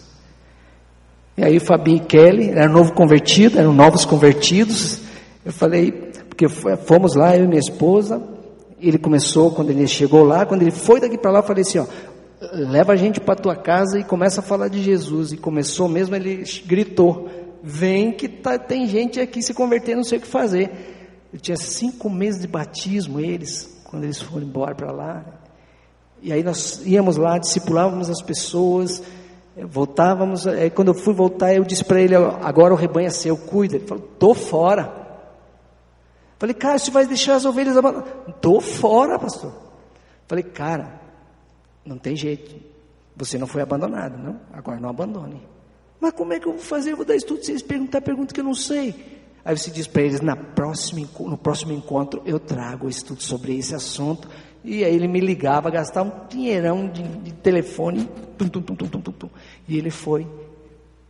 E aí Fabinho e Kelly, era novo convertido, eram novos convertidos. Eu falei, porque fomos lá, eu e minha esposa, ele começou, quando ele chegou lá, quando ele foi daqui para lá, eu falei assim, ó, leva a gente para tua casa e começa a falar de Jesus. E começou mesmo, ele gritou, vem que tá, tem gente aqui se convertendo, não sei o que fazer. Eu tinha cinco meses de batismo, eles, quando eles foram embora para lá. E aí nós íamos lá, discipulávamos as pessoas, voltávamos. Aí quando eu fui voltar, eu disse para ele: agora o rebanho é seu, cuida. Ele falou: tô fora. Falei, cara, você vai deixar as ovelhas abandonadas? Tô fora, pastor. Falei, cara, não tem jeito. Você não foi abandonado, não? Agora não abandone. Mas como é que eu vou fazer? Eu vou dar estudo se eles perguntar pergunta que eu não sei. Aí você diz para eles, na próxima, no próximo encontro eu trago estudo sobre esse assunto. E aí ele me ligava, gastava um dinheirão de, de telefone. Tum, tum, tum, e ele foi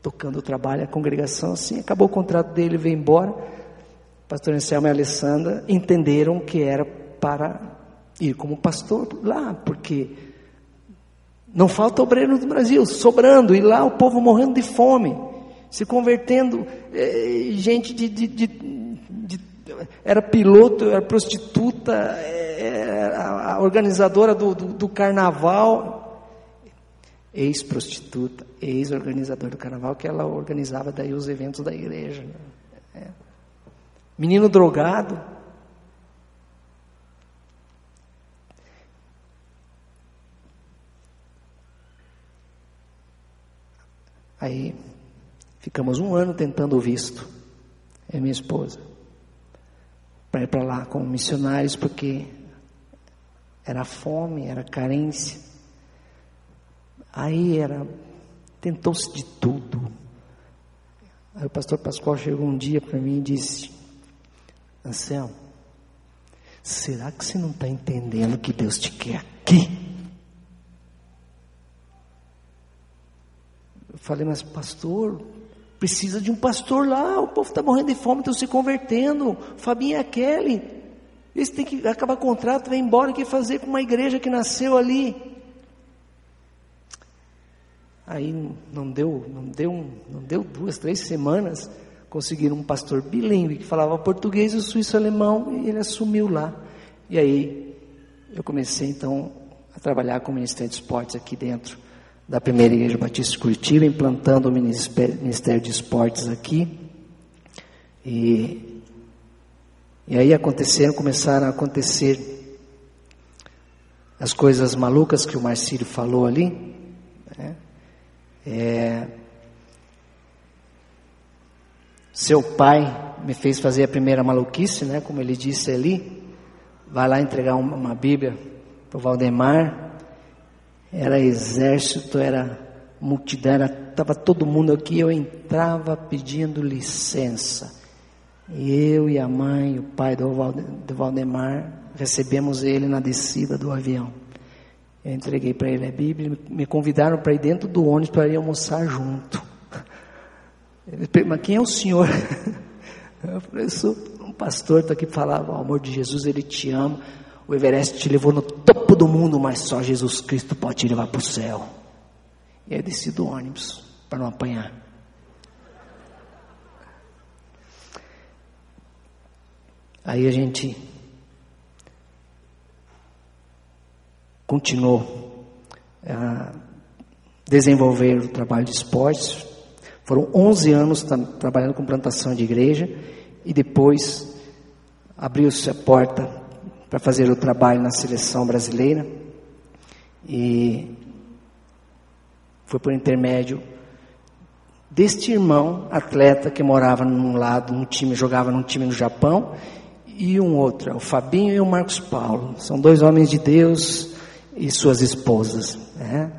tocando o trabalho, a congregação assim, acabou o contrato dele, veio embora. Pastor Anselmo e Alessandra entenderam que era para ir como pastor lá, porque não falta obreiro no Brasil, sobrando, e lá o povo morrendo de fome se convertendo, é, gente de, de, de, de, era piloto, era prostituta, é, a, a, organizadora do, do, do carnaval, ex-prostituta, ex-organizadora do carnaval, que ela organizava daí os eventos da igreja. Né? É. Menino drogado. Aí Ficamos um ano tentando o visto, é minha esposa, para ir para lá como missionários, porque era fome, era carência. Aí era, tentou-se de tudo. Aí o pastor Pascoal chegou um dia para mim e disse: Anselmo, será que você não está entendendo que Deus te quer aqui? Eu falei, mas pastor, Precisa de um pastor lá, o povo está morrendo de fome, estão se convertendo. Fabinho Kelly. Eles têm que acabar o contrato, vai embora, o que fazer com uma igreja que nasceu ali? Aí não deu, não deu, não deu duas, três semanas, conseguiram um pastor bilíngue que falava português e suíço-alemão e ele assumiu lá. E aí eu comecei então a trabalhar com o Ministério de Esportes aqui dentro da primeira igreja batista de Curitiba, implantando o Ministério de Esportes aqui. E, e aí aconteceram, começaram a acontecer as coisas malucas que o Marcílio falou ali. Né? É, seu pai me fez fazer a primeira maluquice, né? Como ele disse ali, vai lá entregar uma, uma Bíblia para o Valdemar era exército, era multidão, estava todo mundo aqui. Eu entrava pedindo licença. E eu e a mãe, o pai do, do Valdemar, recebemos ele na descida do avião. Eu entreguei para ele a Bíblia, me convidaram para ir dentro do ônibus para ir almoçar junto. Ele mas quem é o senhor? Eu falei, sou um pastor, estou aqui para falar o amor de Jesus, ele te ama. O Everest te levou no topo do mundo, mas só Jesus Cristo pode te levar para o céu. E aí desci do ônibus para não apanhar. Aí a gente continuou a desenvolver o trabalho de esportes. Foram 11 anos trabalhando com plantação de igreja e depois abriu-se a porta para fazer o trabalho na seleção brasileira. E foi por intermédio deste irmão atleta que morava num lado, num time, jogava num time no Japão, e um outro, o Fabinho e o Marcos Paulo. São dois homens de Deus e suas esposas. Né?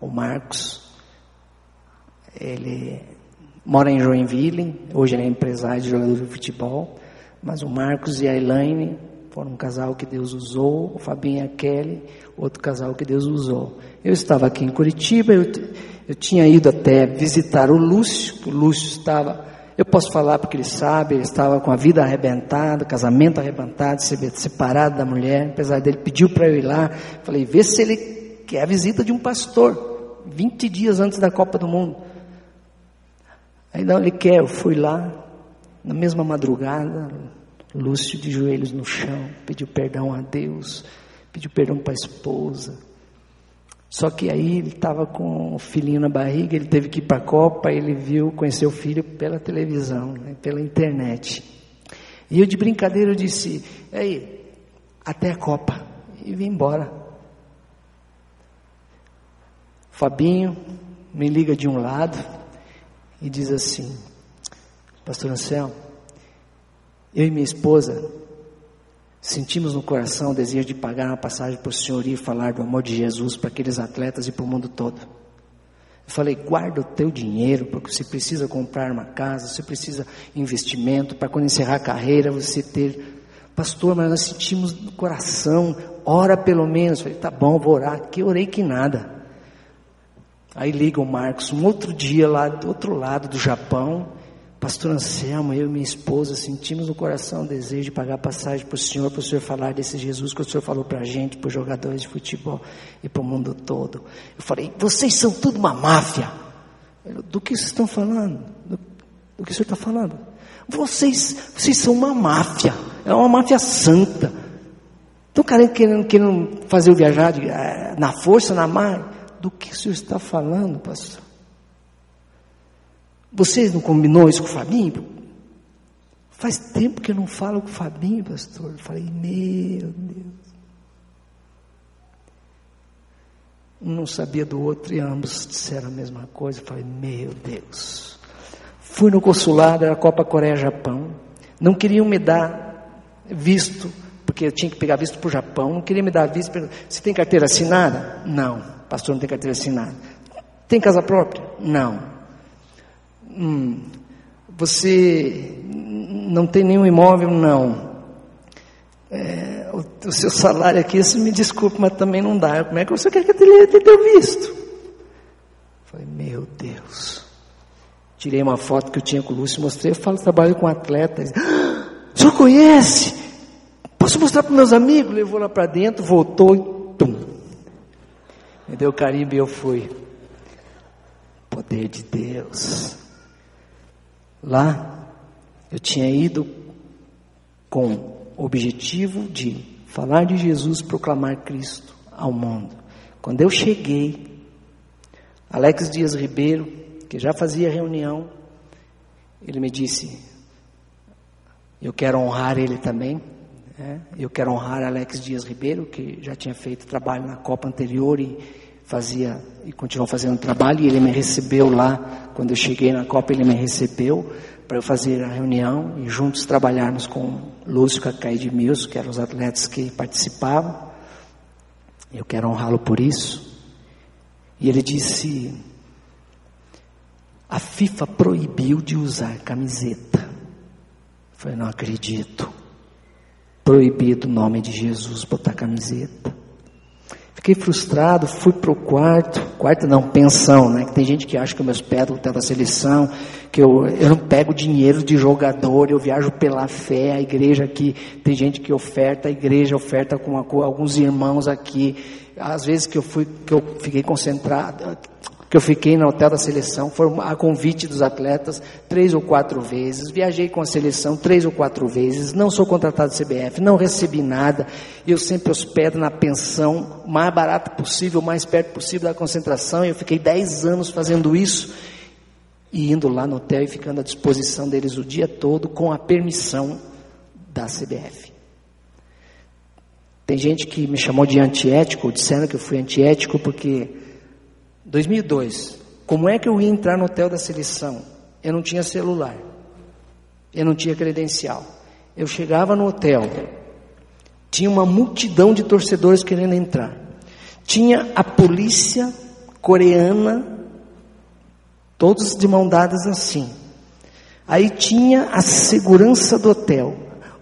O Marcos, ele mora em Joinville, hoje ele é empresário de jogador de futebol, mas o Marcos e a Elaine foram um casal que Deus usou, o Fabinho e a Kelly, outro casal que Deus usou. Eu estava aqui em Curitiba, eu, eu tinha ido até visitar o Lúcio, o Lúcio estava, eu posso falar porque ele sabe, ele estava com a vida arrebentada, casamento arrebentado, separado da mulher, apesar dele pediu para eu ir lá, falei, vê se ele quer a visita de um pastor, 20 dias antes da Copa do Mundo. Aí não, ele quer, eu fui lá, na mesma madrugada, Lúcio de joelhos no chão, pediu perdão a Deus, pediu perdão para a esposa. Só que aí ele estava com o filhinho na barriga, ele teve que ir para a Copa, ele viu, conheceu o filho pela televisão, né, pela internet. E eu de brincadeira eu disse, aí, até a Copa. E vim embora. Fabinho me liga de um lado e diz assim, Pastor Anselmo, eu e minha esposa sentimos no coração o desejo de pagar uma passagem para o Senhor ir falar do amor de Jesus para aqueles atletas e para o mundo todo. Eu falei, guarda o teu dinheiro, porque você precisa comprar uma casa, você precisa investimento, para quando encerrar a carreira você ter. Pastor, mas nós sentimos no coração, ora pelo menos. Eu falei, tá bom, vou orar. Que orei que nada. Aí liga o Marcos, um outro dia lá do outro lado do Japão, Pastor Anselmo, eu e minha esposa sentimos no coração o desejo de pagar passagem para o Senhor, para o Senhor falar desse Jesus que o Senhor falou para a gente, para os jogadores de futebol e para o mundo todo. Eu falei, vocês são tudo uma máfia. Do que vocês estão falando? Do, do que o Senhor está falando? Vocês, vocês são uma máfia, é uma máfia santa. Estão querendo, querendo, querendo fazer o viajar de, eh, na força, na mar? Do que o Senhor está falando, pastor? Vocês não combinou isso com o Fabinho? Faz tempo que eu não falo com o Fabinho, pastor. Eu falei, meu Deus. Um não sabia do outro e ambos disseram a mesma coisa. Eu falei, meu Deus. Fui no consulado, era Copa Coreia-Japão. Não queriam me dar visto, porque eu tinha que pegar visto para o Japão. Não queriam me dar visto. Você tem carteira assinada? Não. Pastor, não tem carteira assinada. Tem casa própria? Não hum, você não tem nenhum imóvel? Não. É, o, o, seu salário aqui, você me desculpe, mas também não dá. Como é que você quer que ele tenha visto? Falei, meu Deus. Tirei uma foto que eu tinha com o Lúcio, mostrei, eu falo, trabalho com atletas. Ah, o senhor conhece? Posso mostrar para meus amigos? Levou lá para dentro, voltou e tum. Me deu carimbo e eu fui. Poder de Deus. Lá, eu tinha ido com o objetivo de falar de Jesus, proclamar Cristo ao mundo. Quando eu cheguei, Alex Dias Ribeiro, que já fazia reunião, ele me disse: Eu quero honrar ele também. Né? Eu quero honrar Alex Dias Ribeiro, que já tinha feito trabalho na Copa anterior e fazia e continuou fazendo trabalho e ele me recebeu lá quando eu cheguei na Copa ele me recebeu para eu fazer a reunião e juntos trabalharmos com Lúcio Cacai de Milso, que eram os atletas que participavam. Eu quero honrá-lo por isso. E ele disse: a FIFA proibiu de usar camiseta. Eu não acredito. Proibido o nome de Jesus botar camiseta. Fiquei frustrado, fui para o quarto, quarto não, pensão, né? Que tem gente que acha que eu me hospedo no da seleção, que eu, eu não pego dinheiro de jogador, eu viajo pela fé, a igreja aqui, tem gente que oferta, a igreja oferta com, com alguns irmãos aqui. Às vezes que eu fui, que eu fiquei concentrado, que eu fiquei no hotel da seleção, foi a convite dos atletas três ou quatro vezes, viajei com a seleção três ou quatro vezes, não sou contratado do CBF, não recebi nada, eu sempre hospedo na pensão, mais barato possível, mais perto possível da concentração, eu fiquei dez anos fazendo isso, e indo lá no hotel e ficando à disposição deles o dia todo, com a permissão da CBF. Tem gente que me chamou de antiético, dizendo que eu fui antiético porque 2002. Como é que eu ia entrar no hotel da seleção? Eu não tinha celular. Eu não tinha credencial. Eu chegava no hotel. Tinha uma multidão de torcedores querendo entrar. Tinha a polícia coreana, todos de mão dadas assim. Aí tinha a segurança do hotel.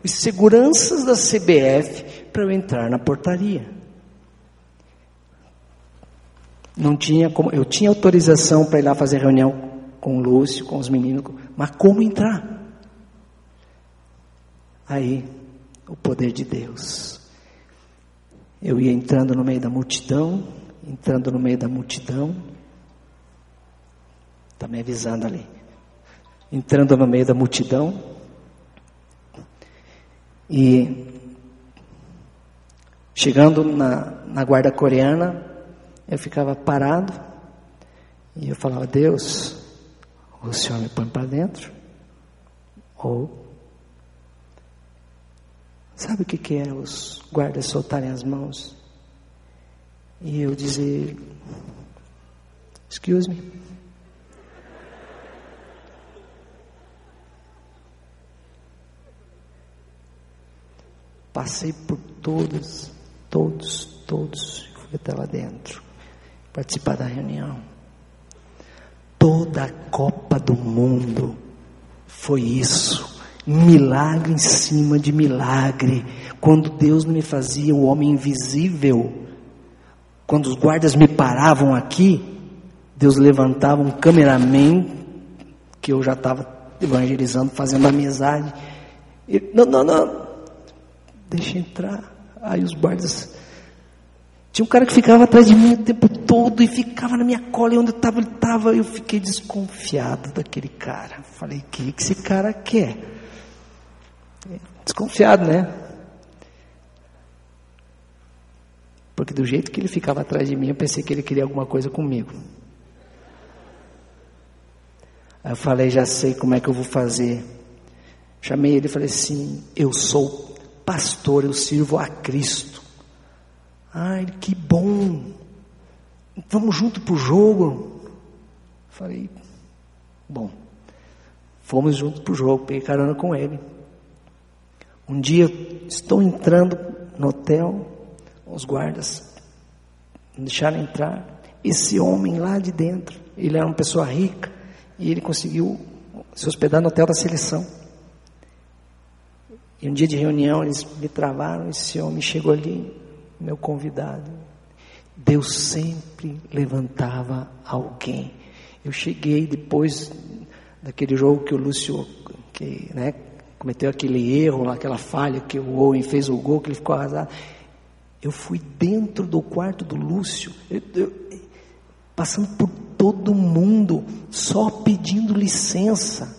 os seguranças da CBF para eu entrar na portaria. Não tinha como, eu tinha autorização para ir lá fazer reunião com o Lúcio, com os meninos, mas como entrar? Aí, o poder de Deus. Eu ia entrando no meio da multidão, entrando no meio da multidão, está me avisando ali, entrando no meio da multidão, e chegando na, na guarda coreana, eu ficava parado e eu falava, Deus, o Senhor me põe para dentro, ou sabe o que, que é os guardas soltarem as mãos? E eu dizer, excuse me. Passei por todos, todos, todos, fui até lá dentro participar da reunião. Toda a Copa do Mundo foi isso. Milagre em cima de milagre. Quando Deus me fazia o homem invisível, quando os guardas me paravam aqui, Deus levantava um cameraman, que eu já estava evangelizando, fazendo amizade. E, não, não, não, deixa entrar. Aí os guardas tinha um cara que ficava atrás de mim o tempo todo e ficava na minha cola e onde eu estava, ele estava. Eu fiquei desconfiado daquele cara. Falei, o que, que esse cara quer? Desconfiado, né? Porque do jeito que ele ficava atrás de mim, eu pensei que ele queria alguma coisa comigo. Aí eu falei, já sei como é que eu vou fazer. Chamei ele e falei assim: Eu sou pastor, eu sirvo a Cristo. Ai, que bom. Vamos junto para o jogo. Falei, bom. Fomos juntos para o jogo, peguei carona com ele. Um dia estou entrando no hotel, os guardas me deixaram entrar. Esse homem lá de dentro, ele era uma pessoa rica e ele conseguiu se hospedar no hotel da seleção. E um dia de reunião eles me travaram, esse homem chegou ali, meu convidado. Deus sempre levantava alguém. Eu cheguei depois daquele jogo que o Lúcio que, né, cometeu aquele erro, aquela falha que o Owen fez o gol, que ele ficou arrasado. Eu fui dentro do quarto do Lúcio, eu, eu, passando por todo mundo, só pedindo licença.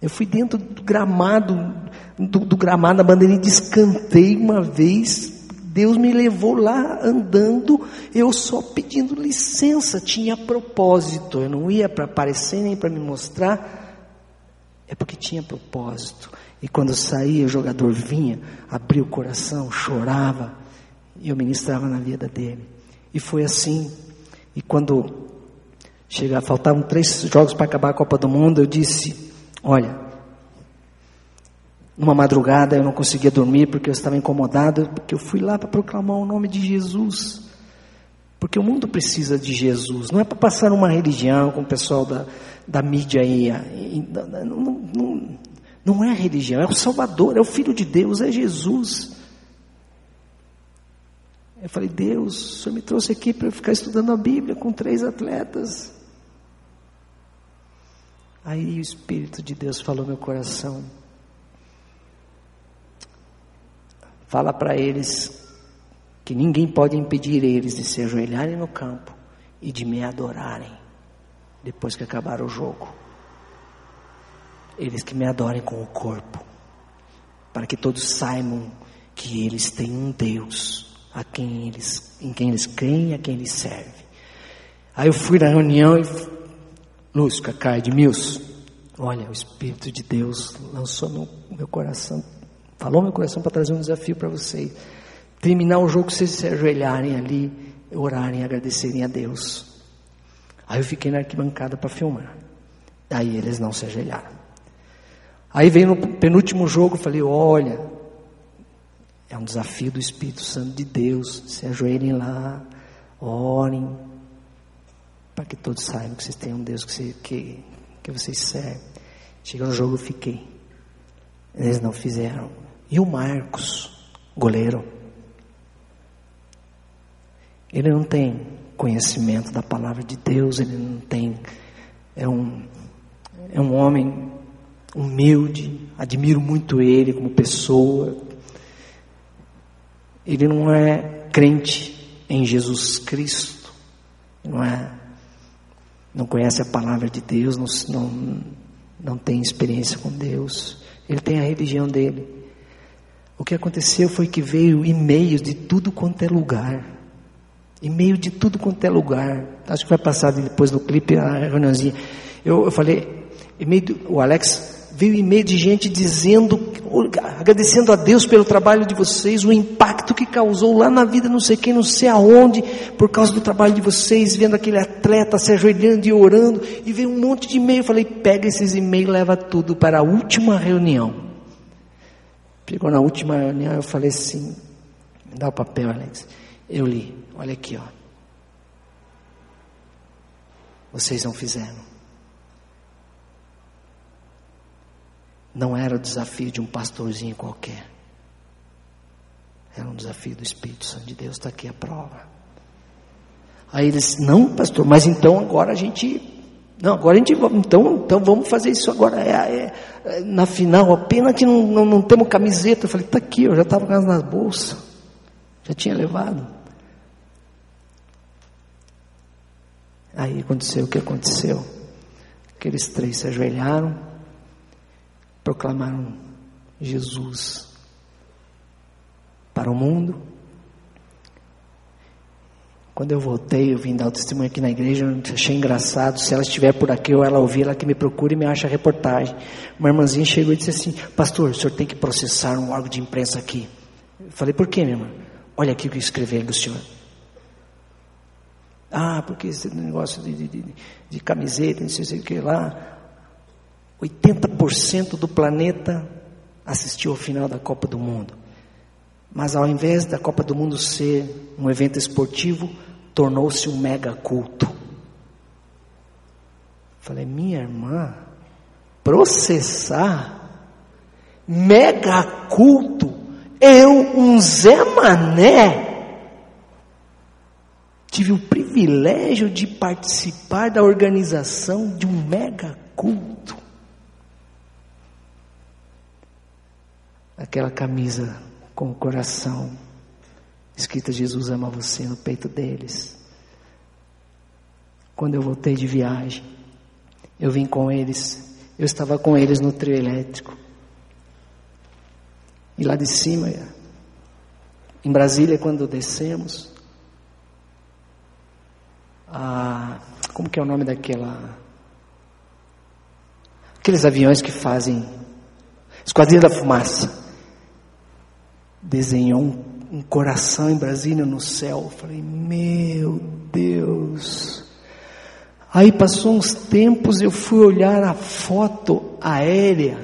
Eu fui dentro do gramado, do, do gramado da bandeirinha de escanteio uma vez, Deus me levou lá andando, eu só pedindo licença, tinha propósito, eu não ia para aparecer nem para me mostrar, é porque tinha propósito. E quando saía, o jogador vinha, abria o coração, chorava, e eu ministrava na vida dele. E foi assim. E quando chegava, faltavam três jogos para acabar a Copa do Mundo, eu disse: Olha, numa madrugada eu não conseguia dormir porque eu estava incomodado, porque eu fui lá para proclamar o nome de Jesus. Porque o mundo precisa de Jesus, não é para passar uma religião com o pessoal da, da mídia aí. Não, não, não é religião, é o Salvador, é o Filho de Deus, é Jesus. Eu falei, Deus, o Senhor me trouxe aqui para eu ficar estudando a Bíblia com três atletas. Aí o Espírito de Deus falou no meu coração. Fala para eles que ninguém pode impedir eles de se ajoelharem no campo e de me adorarem depois que acabar o jogo. Eles que me adorem com o corpo, para que todos saibam que eles têm um Deus a quem eles, em quem eles creem a quem eles servem. Aí eu fui na reunião e Lúcio, Cacá, Edmilson, olha, o Espírito de Deus lançou no meu coração Falou meu coração para trazer um desafio para vocês. Terminar o jogo, vocês se ajoelharem ali, orarem, agradecerem a Deus. Aí eu fiquei na arquibancada para filmar. Aí eles não se ajoelharam. Aí veio no penúltimo jogo, falei: olha, é um desafio do Espírito Santo de Deus. Se ajoelhem lá, orem, para que todos saibam que vocês têm um Deus que, você, que, que vocês servem. Chegou no jogo, eu fiquei. Eles não fizeram E o Marcos, goleiro, ele não tem conhecimento da palavra de Deus, ele não tem, é um, é um homem humilde, admiro muito ele como pessoa. Ele não é crente em Jesus Cristo, não é, não conhece a palavra de Deus, não, não, não tem experiência com Deus, ele tem a religião dele. O que aconteceu foi que veio e-mails de tudo quanto é lugar. E-mail de tudo quanto é lugar. Acho que vai passar depois do clipe a reuniãozinha. Eu, eu falei, e-mail, o Alex veio e-mail de gente dizendo, agradecendo a Deus pelo trabalho de vocês, o impacto que causou lá na vida, não sei quem, não sei aonde, por causa do trabalho de vocês, vendo aquele atleta se ajoelhando e orando, e veio um monte de e-mail. Eu falei, pega esses e-mails, leva tudo para a última reunião. Pegou na última reunião, eu falei assim, me dá o papel, Alex. Eu li, olha aqui, ó. Vocês não fizeram. Não era o desafio de um pastorzinho qualquer. Era um desafio do Espírito Santo de Deus, está aqui a prova. Aí eles, não, pastor, mas então agora a gente não, agora a gente então, então vamos fazer isso agora. É, é, é na final, a pena que não, não, não temos camiseta. Eu falei, está aqui, eu já estava com elas nas bolsas. Já tinha levado. Aí aconteceu o que aconteceu. Aqueles três se ajoelharam, proclamaram Jesus para o mundo quando eu voltei, eu vim dar o testemunho aqui na igreja, eu achei engraçado. Se ela estiver por aqui ou ela ouvir, ela que me procure e me acha a reportagem. Uma irmãzinha chegou e disse assim: Pastor, o senhor tem que processar um órgão de imprensa aqui. Eu falei: Por quê, minha irmã? Olha aqui o que escreveram do senhor. Ah, porque esse negócio de, de, de, de camiseta, não sei o que lá. 80% do planeta assistiu ao final da Copa do Mundo. Mas ao invés da Copa do Mundo ser um evento esportivo, tornou-se um mega culto. Falei, minha irmã, processar mega culto, eu, um Zé Mané, tive o privilégio de participar da organização de um mega culto. Aquela camisa com o coração escrita Jesus ama você no peito deles. Quando eu voltei de viagem, eu vim com eles, eu estava com eles no trio elétrico. E lá de cima, em Brasília, quando descemos, a, como que é o nome daquela? Aqueles aviões que fazem Esquadrilha da Fumaça. Desenhou um um coração em Brasília no céu. Eu falei, meu Deus. Aí passou uns tempos, eu fui olhar a foto aérea.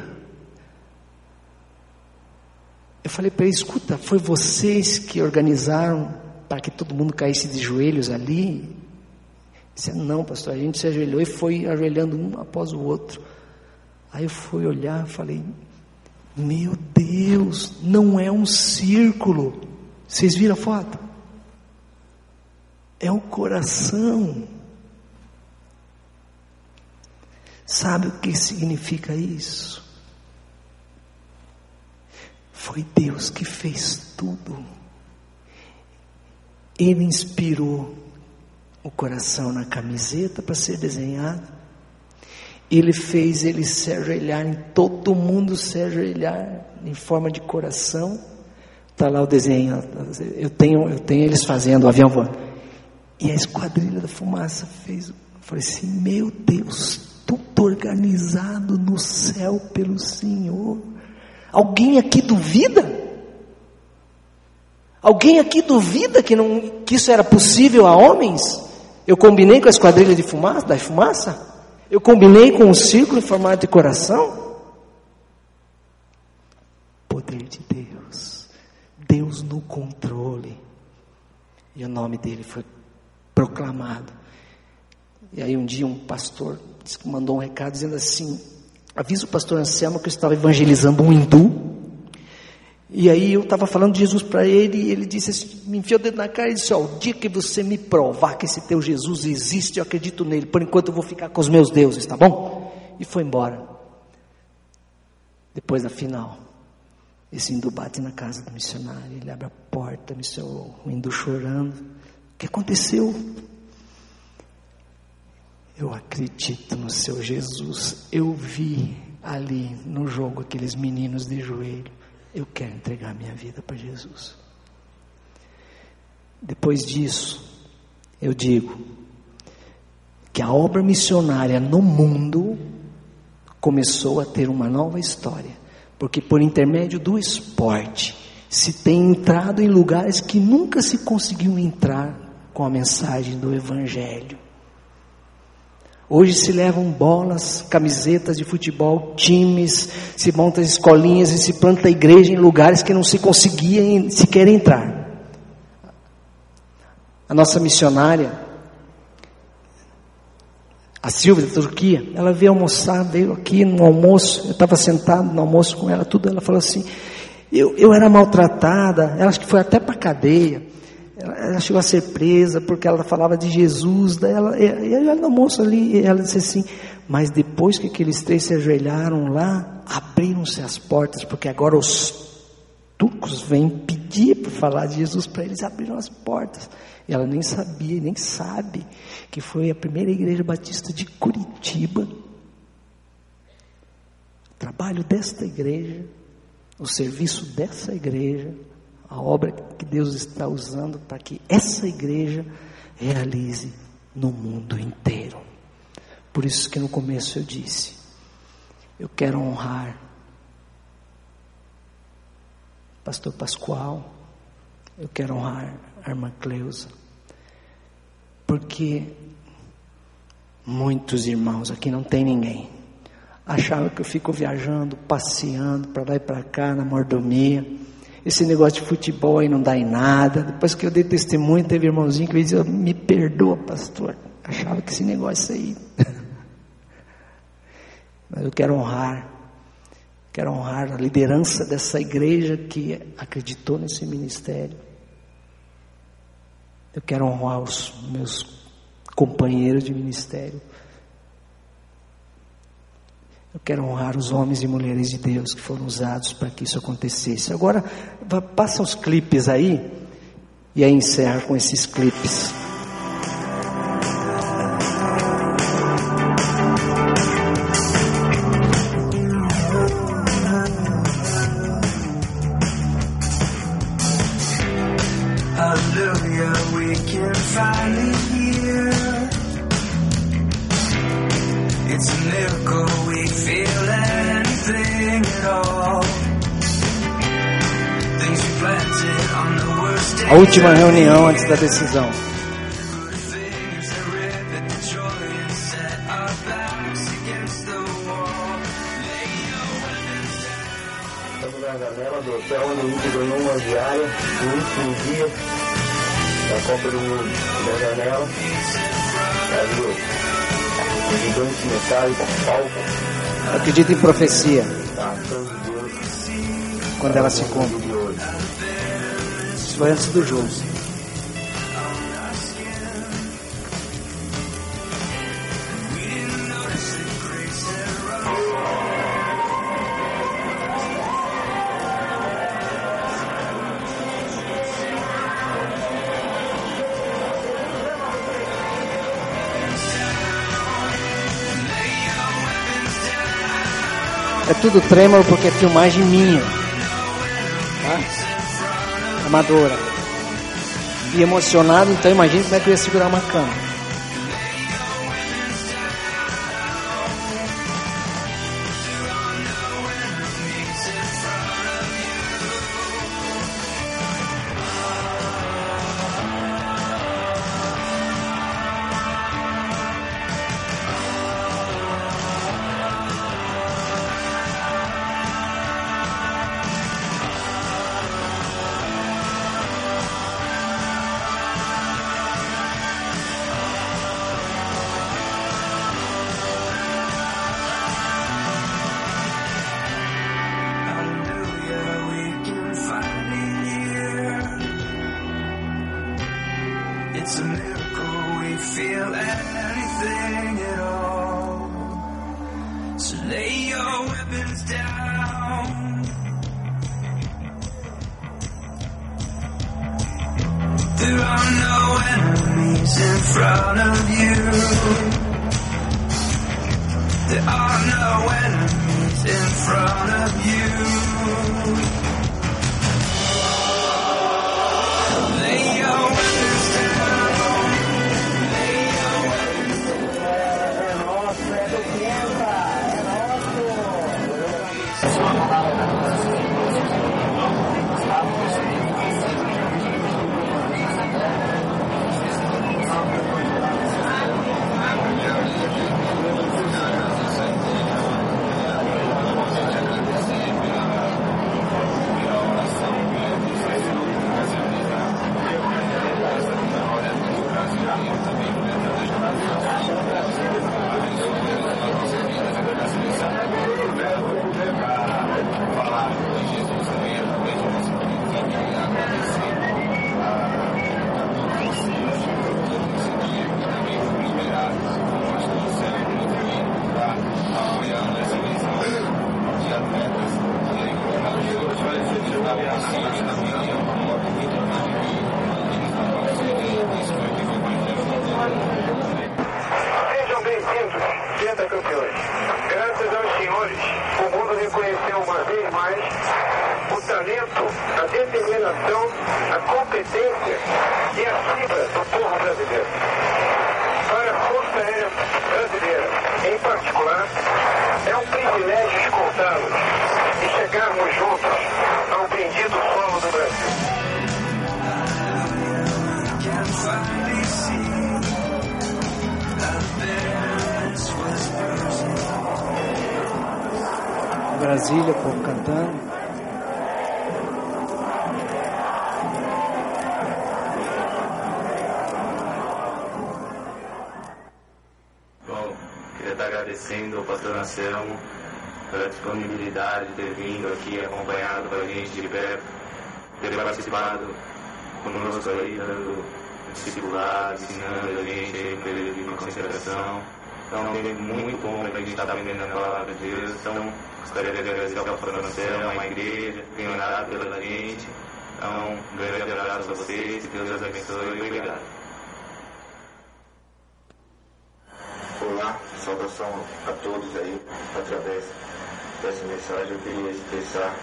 Eu falei para ele, escuta, foi vocês que organizaram para que todo mundo caísse de joelhos ali? Ele disse, não, pastor, a gente se ajoelhou e foi ajoelhando um após o outro. Aí eu fui olhar, falei, meu Deus, não é um círculo. Vocês viram a foto? É o coração. Sabe o que significa isso? Foi Deus que fez tudo. Ele inspirou o coração na camiseta para ser desenhado. Ele fez ele se ajoelhar, em todo mundo se ajoelhar em forma de coração. Está lá o desenho. Eu tenho, eu tenho eles fazendo o avião voando. E a esquadrilha da fumaça fez. Eu falei assim: Meu Deus, tudo organizado no céu pelo Senhor. Alguém aqui duvida? Alguém aqui duvida que, não, que isso era possível a homens? Eu combinei com a esquadrilha de fumaça, da fumaça? Eu combinei com um círculo em formato de coração? Poder de. Deus no controle. E o nome dele foi proclamado. E aí um dia um pastor mandou um recado dizendo assim: avisa o pastor Anselmo que eu estava evangelizando um hindu. E aí eu estava falando de Jesus para ele e ele disse assim, me enfiou o dedo na cara e disse, ó, o dia que você me provar que esse teu Jesus existe, eu acredito nele. Por enquanto eu vou ficar com os meus deuses, tá bom? E foi embora. Depois da final, esse hindu bate na casa do missionário, ele abre a porta, o hindu chorando. O que aconteceu? Eu acredito no seu Jesus. Eu vi ali no jogo aqueles meninos de joelho. Eu quero entregar minha vida para Jesus. Depois disso, eu digo que a obra missionária no mundo começou a ter uma nova história, porque por intermédio do esporte se tem entrado em lugares que nunca se conseguiu entrar com a mensagem do Evangelho. Hoje se levam bolas, camisetas de futebol, times, se montam escolinhas e se planta igreja em lugares que não se conseguia sequer entrar. A nossa missionária, a Silvia da Turquia, ela veio almoçar, veio aqui no almoço, eu estava sentado no almoço com ela, tudo, ela falou assim, eu, eu era maltratada, ela acho que foi até para a cadeia, ela chegou a ser presa porque ela falava de Jesus. Daí ela, ela no almoço ali, ela disse assim: Mas depois que aqueles três se ajoelharam lá, abriram-se as portas, porque agora os turcos vêm pedir para falar de Jesus para eles, abriram as portas. Ela nem sabia, nem sabe que foi a primeira igreja batista de Curitiba. O trabalho desta igreja, o serviço dessa igreja a obra que Deus está usando para que essa igreja realize no mundo inteiro. Por isso que no começo eu disse, eu quero honrar Pastor Pascoal, eu quero honrar a irmã Cleusa, porque muitos irmãos, aqui não tem ninguém, achavam que eu fico viajando, passeando para lá e para cá na mordomia, esse negócio de futebol aí não dá em nada. Depois que eu dei testemunho, teve irmãozinho que disse, me perdoa, pastor. Achava que esse negócio aí. Mas eu quero honrar, quero honrar a liderança dessa igreja que acreditou nesse ministério. Eu quero honrar os meus companheiros de ministério. Eu quero honrar os homens e mulheres de Deus que foram usados para que isso acontecesse. Agora, passa os clipes aí, e aí encerra com esses clipes. Última reunião antes da decisão. Estamos na janela do hotel onde a gente ganhou uma diária no último dia da compra do, da janela. Ali o gigante metálico, palco. Acredito em profecia. Quando ela se foi antes do jogo. É tudo trêmulo porque é filmagem minha. Amadora. E emocionado, então imagine como é que eu ia segurar uma câmera. Enemies in front of you. There are no enemies in front of you. A determinação, a competência e a fibra do povo brasileiro. Para a Força Aérea Brasileira, em particular, é um privilégio escoltá-los e chegarmos juntos ao bendito solo do Brasil. Brasília, o povo cantando. Anselmo pela disponibilidade de ter vindo aqui acompanhado com a gente de perto, ter participado conosco aí, dando discipulado, ensinando a gente aí período de concentração. Então, é muito bom a gente estar aprendendo a palavra de Deus. Então, gostaria de agradecer ao pastor à igreja, que tem orado pela gente. Então, um grande abraço a vocês, Deus os abençoe e obrigado. Saudação a todos aí, através dessa mensagem eu queria expressar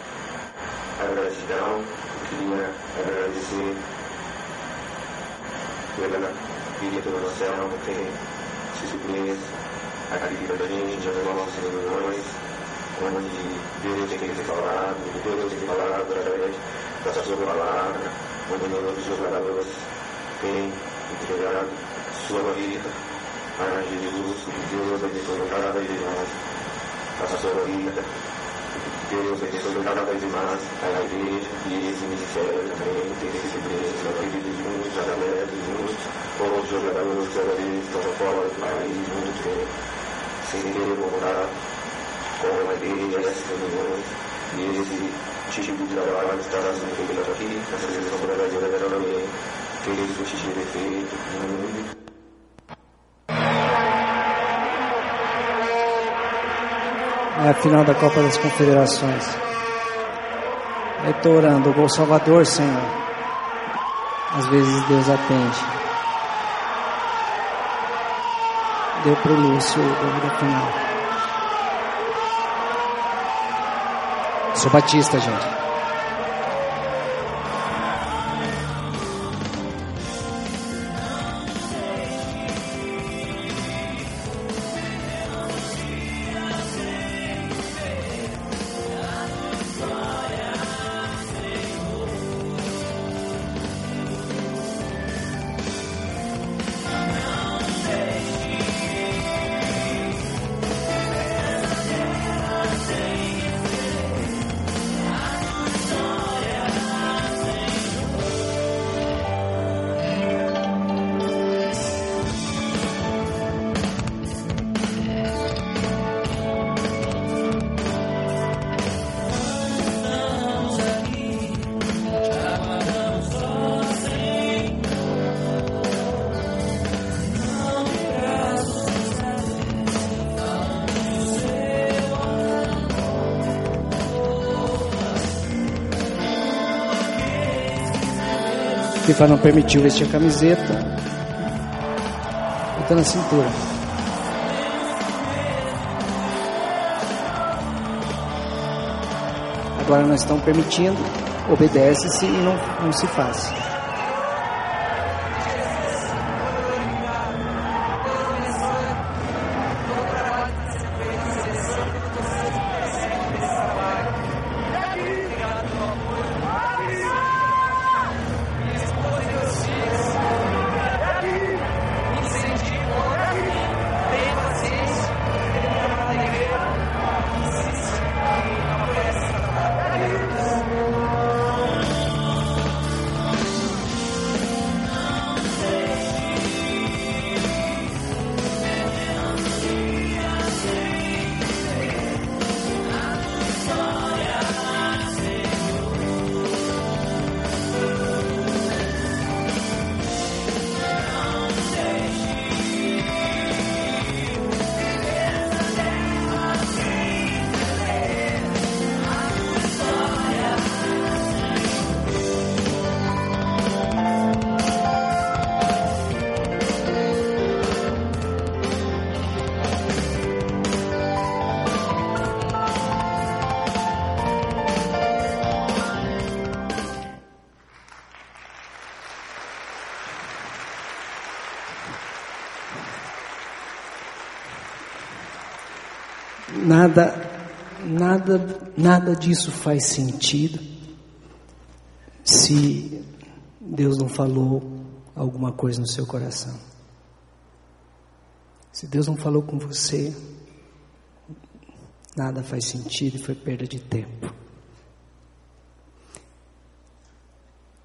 a gratidão, queria agradecer pela vida do Anselmo, que tem surpresa aqui pra gente, as nossas reuniões, onde Deus tem falado, Deus tem falado através da sua palavra, onde os jogadores têm entregado sua vida para Jesus, que Deus abençoe cada vez mais a sua vida. Deus abençoe cada vez mais a igreja e esse ministério também tem esse preço na vida de muitos atletas, de muitos outros jogadores que cada vez estão fora do país muito a final da Copa das Confederações. Eu estou orando, gol Salvador, Senhor. Às vezes Deus atende. Deu pro Lúcio o gol da final. Sou Batista, gente. FIFA não permitiu vestir a camiseta. Botando na cintura. Agora nós estamos permitindo, obedece-se e não, não se faz. Nada, nada, nada disso faz sentido se Deus não falou alguma coisa no seu coração. Se Deus não falou com você, nada faz sentido e foi perda de tempo.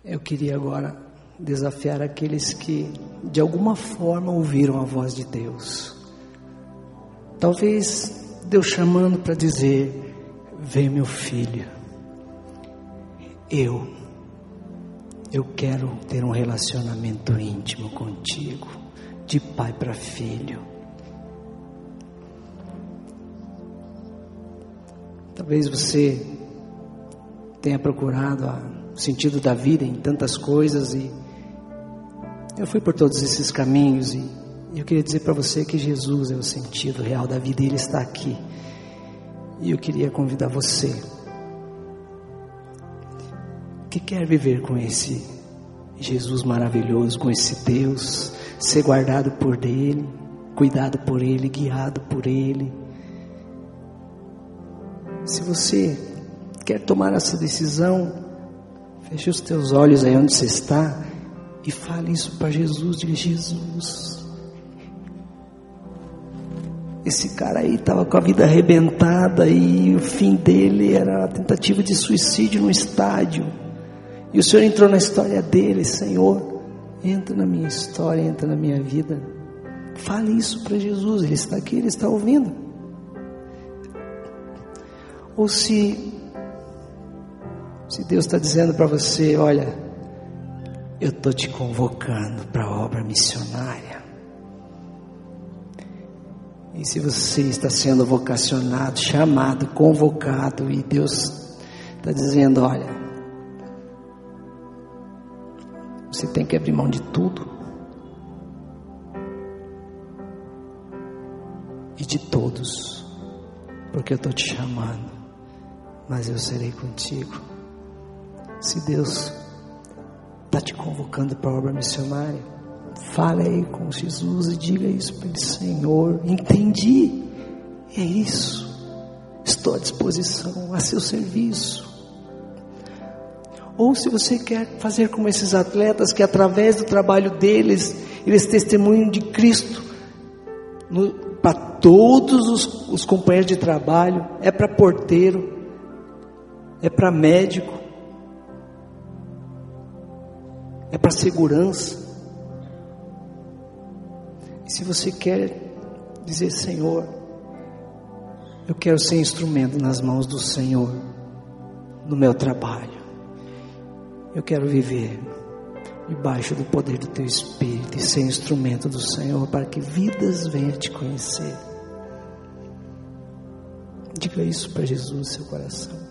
Eu queria agora desafiar aqueles que de alguma forma ouviram a voz de Deus. Talvez Deus chamando para dizer: Vem, meu filho, eu, eu quero ter um relacionamento íntimo contigo, de pai para filho. Talvez você tenha procurado o sentido da vida em tantas coisas e eu fui por todos esses caminhos e eu queria dizer para você que Jesus é o sentido real da vida e Ele está aqui. E eu queria convidar você que quer viver com esse Jesus maravilhoso, com esse Deus, ser guardado por Ele, cuidado por Ele, guiado por Ele. Se você quer tomar essa decisão, feche os teus olhos aí onde você está e fale isso para Jesus. Diga: Jesus, esse cara aí estava com a vida arrebentada e o fim dele era a tentativa de suicídio no estádio. E o Senhor entrou na história dele, Senhor, entra na minha história, entra na minha vida. Fale isso para Jesus, Ele está aqui, Ele está ouvindo. Ou se, se Deus está dizendo para você, olha, eu estou te convocando para a obra missionária. E se você está sendo vocacionado, chamado, convocado, e Deus está dizendo: olha, você tem que abrir mão de tudo e de todos, porque eu estou te chamando, mas eu serei contigo. Se Deus está te convocando para a obra missionária, Fale aí com Jesus e diga isso para ele, Senhor, entendi. É isso. Estou à disposição, a seu serviço. Ou se você quer fazer como esses atletas que através do trabalho deles, eles testemunham de Cristo para todos os, os companheiros de trabalho, é para porteiro, é para médico, é para segurança. Se você quer dizer, Senhor, eu quero ser instrumento nas mãos do Senhor, no meu trabalho, eu quero viver debaixo do poder do Teu Espírito e ser instrumento do Senhor para que vidas venham te conhecer. Diga isso para Jesus seu coração.